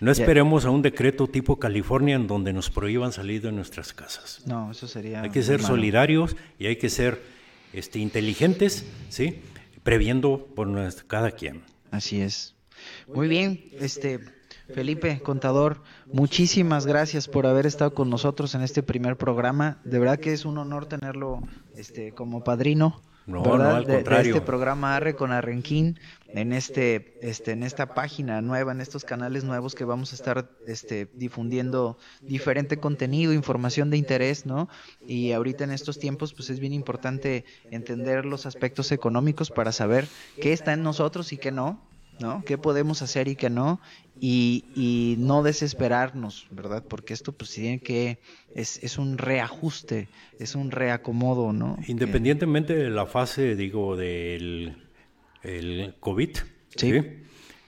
No esperemos a un decreto tipo California en donde nos prohíban salir de nuestras casas. No, eso sería. Hay que ser malo. solidarios y hay que ser este, inteligentes, ¿sí? Previendo por nuestra, cada quien. Así es. Muy bien, este Felipe, contador, muchísimas gracias por haber estado con nosotros en este primer programa. De verdad que es un honor tenerlo este, como padrino. No, ¿verdad? no, al de, de contrario. este programa Arre con Arrenquín, en este, este, en esta página nueva, en estos canales nuevos que vamos a estar este, difundiendo diferente contenido, información de interés, ¿no? Y ahorita en estos tiempos, pues es bien importante entender los aspectos económicos para saber qué está en nosotros y qué no, ¿no? ¿Qué podemos hacer y qué no? Y, y no desesperarnos, ¿verdad? Porque esto pues tiene que, es, es un reajuste, es un reacomodo, ¿no? Independientemente de la fase, digo, del el COVID, Sí.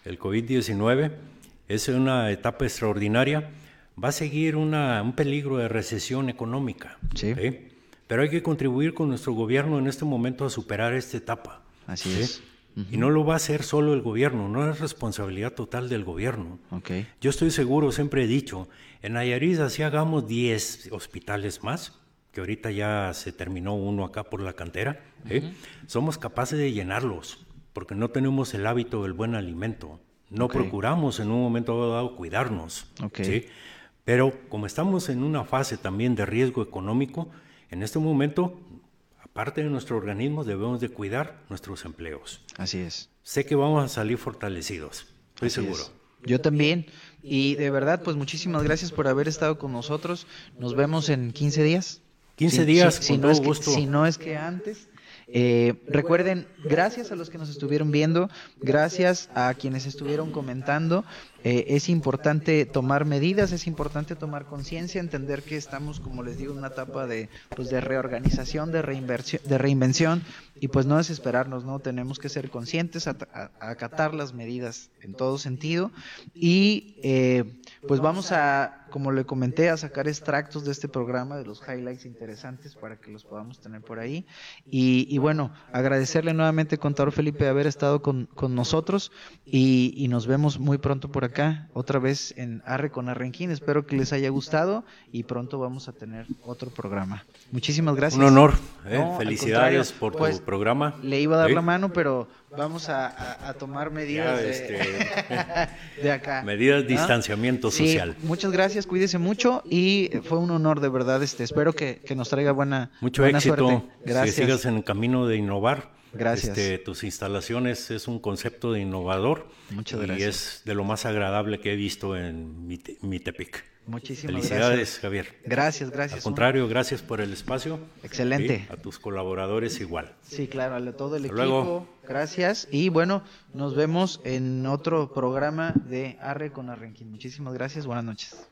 el COVID-19, es una etapa extraordinaria, va a seguir una, un peligro de recesión económica. Sí. Pero hay que contribuir con nuestro gobierno en este momento a superar esta etapa. Así ¿sí? es. Y no lo va a hacer solo el gobierno, no es responsabilidad total del gobierno. Ok. Yo estoy seguro, siempre he dicho, en Nayarit así hagamos 10 hospitales más, que ahorita ya se terminó uno acá por la cantera, ¿eh? somos capaces de llenarlos, porque no tenemos el hábito del buen alimento. No Ok. procuramos en un momento dado cuidarnos. Ok. ¿sí? Pero como estamos en una fase también de riesgo económico, en este momento, aparte de nuestro organismo, debemos de cuidar nuestros empleos. Así es. Sé que vamos a salir fortalecidos, estoy Así seguro. es. Yo también. Y de verdad, pues muchísimas gracias por haber estado con nosotros. Nos vemos en 15 días. 15 Si- días, si, si con no todo es que, gusto. si no es que antes. Eh, recuerden, gracias a los que nos estuvieron viendo, gracias a quienes estuvieron comentando. eh, es importante tomar medidas, es importante tomar conciencia, entender que estamos, como les digo, en una etapa de, pues, de reorganización, de, reinversión, de reinvención y pues no desesperarnos, ¿no? Tenemos que ser conscientes, a- acatar las medidas en todo sentido y eh, pues vamos a como le comenté, a sacar extractos de este programa, de los highlights interesantes para que los podamos tener por ahí. Y, bueno, agradecerle nuevamente, contador Felipe, de haber estado con, nosotros y, nos vemos muy pronto por acá, otra vez en Arre con Arrenquín. Espero que les haya gustado y pronto vamos a tener otro programa. Muchísimas gracias. Un honor, ¿eh? felicidades por tu pues, programa. Le iba a dar la mano, pero vamos a, tomar medidas este, de, acá. Medidas de distanciamiento social. Muchas gracias, cuídese mucho y fue un honor de verdad. Este, espero que, nos traiga buena, Mucho éxito. Gracias. Que sigas en el camino de innovar. Gracias. Este, tus instalaciones es un concepto de innovador. Muchas y gracias. es de lo más agradable que he visto en Mitepic. Muchísimas Felicidades, Javier. Gracias, gracias. Al contrario, gracias por el espacio. Excelente. a tus colaboradores igual. Sí, claro, a todo el equipo. Gracias. Y bueno, nos vemos en otro programa de Arre con Arrenquín. Muchísimas gracias. Buenas noches.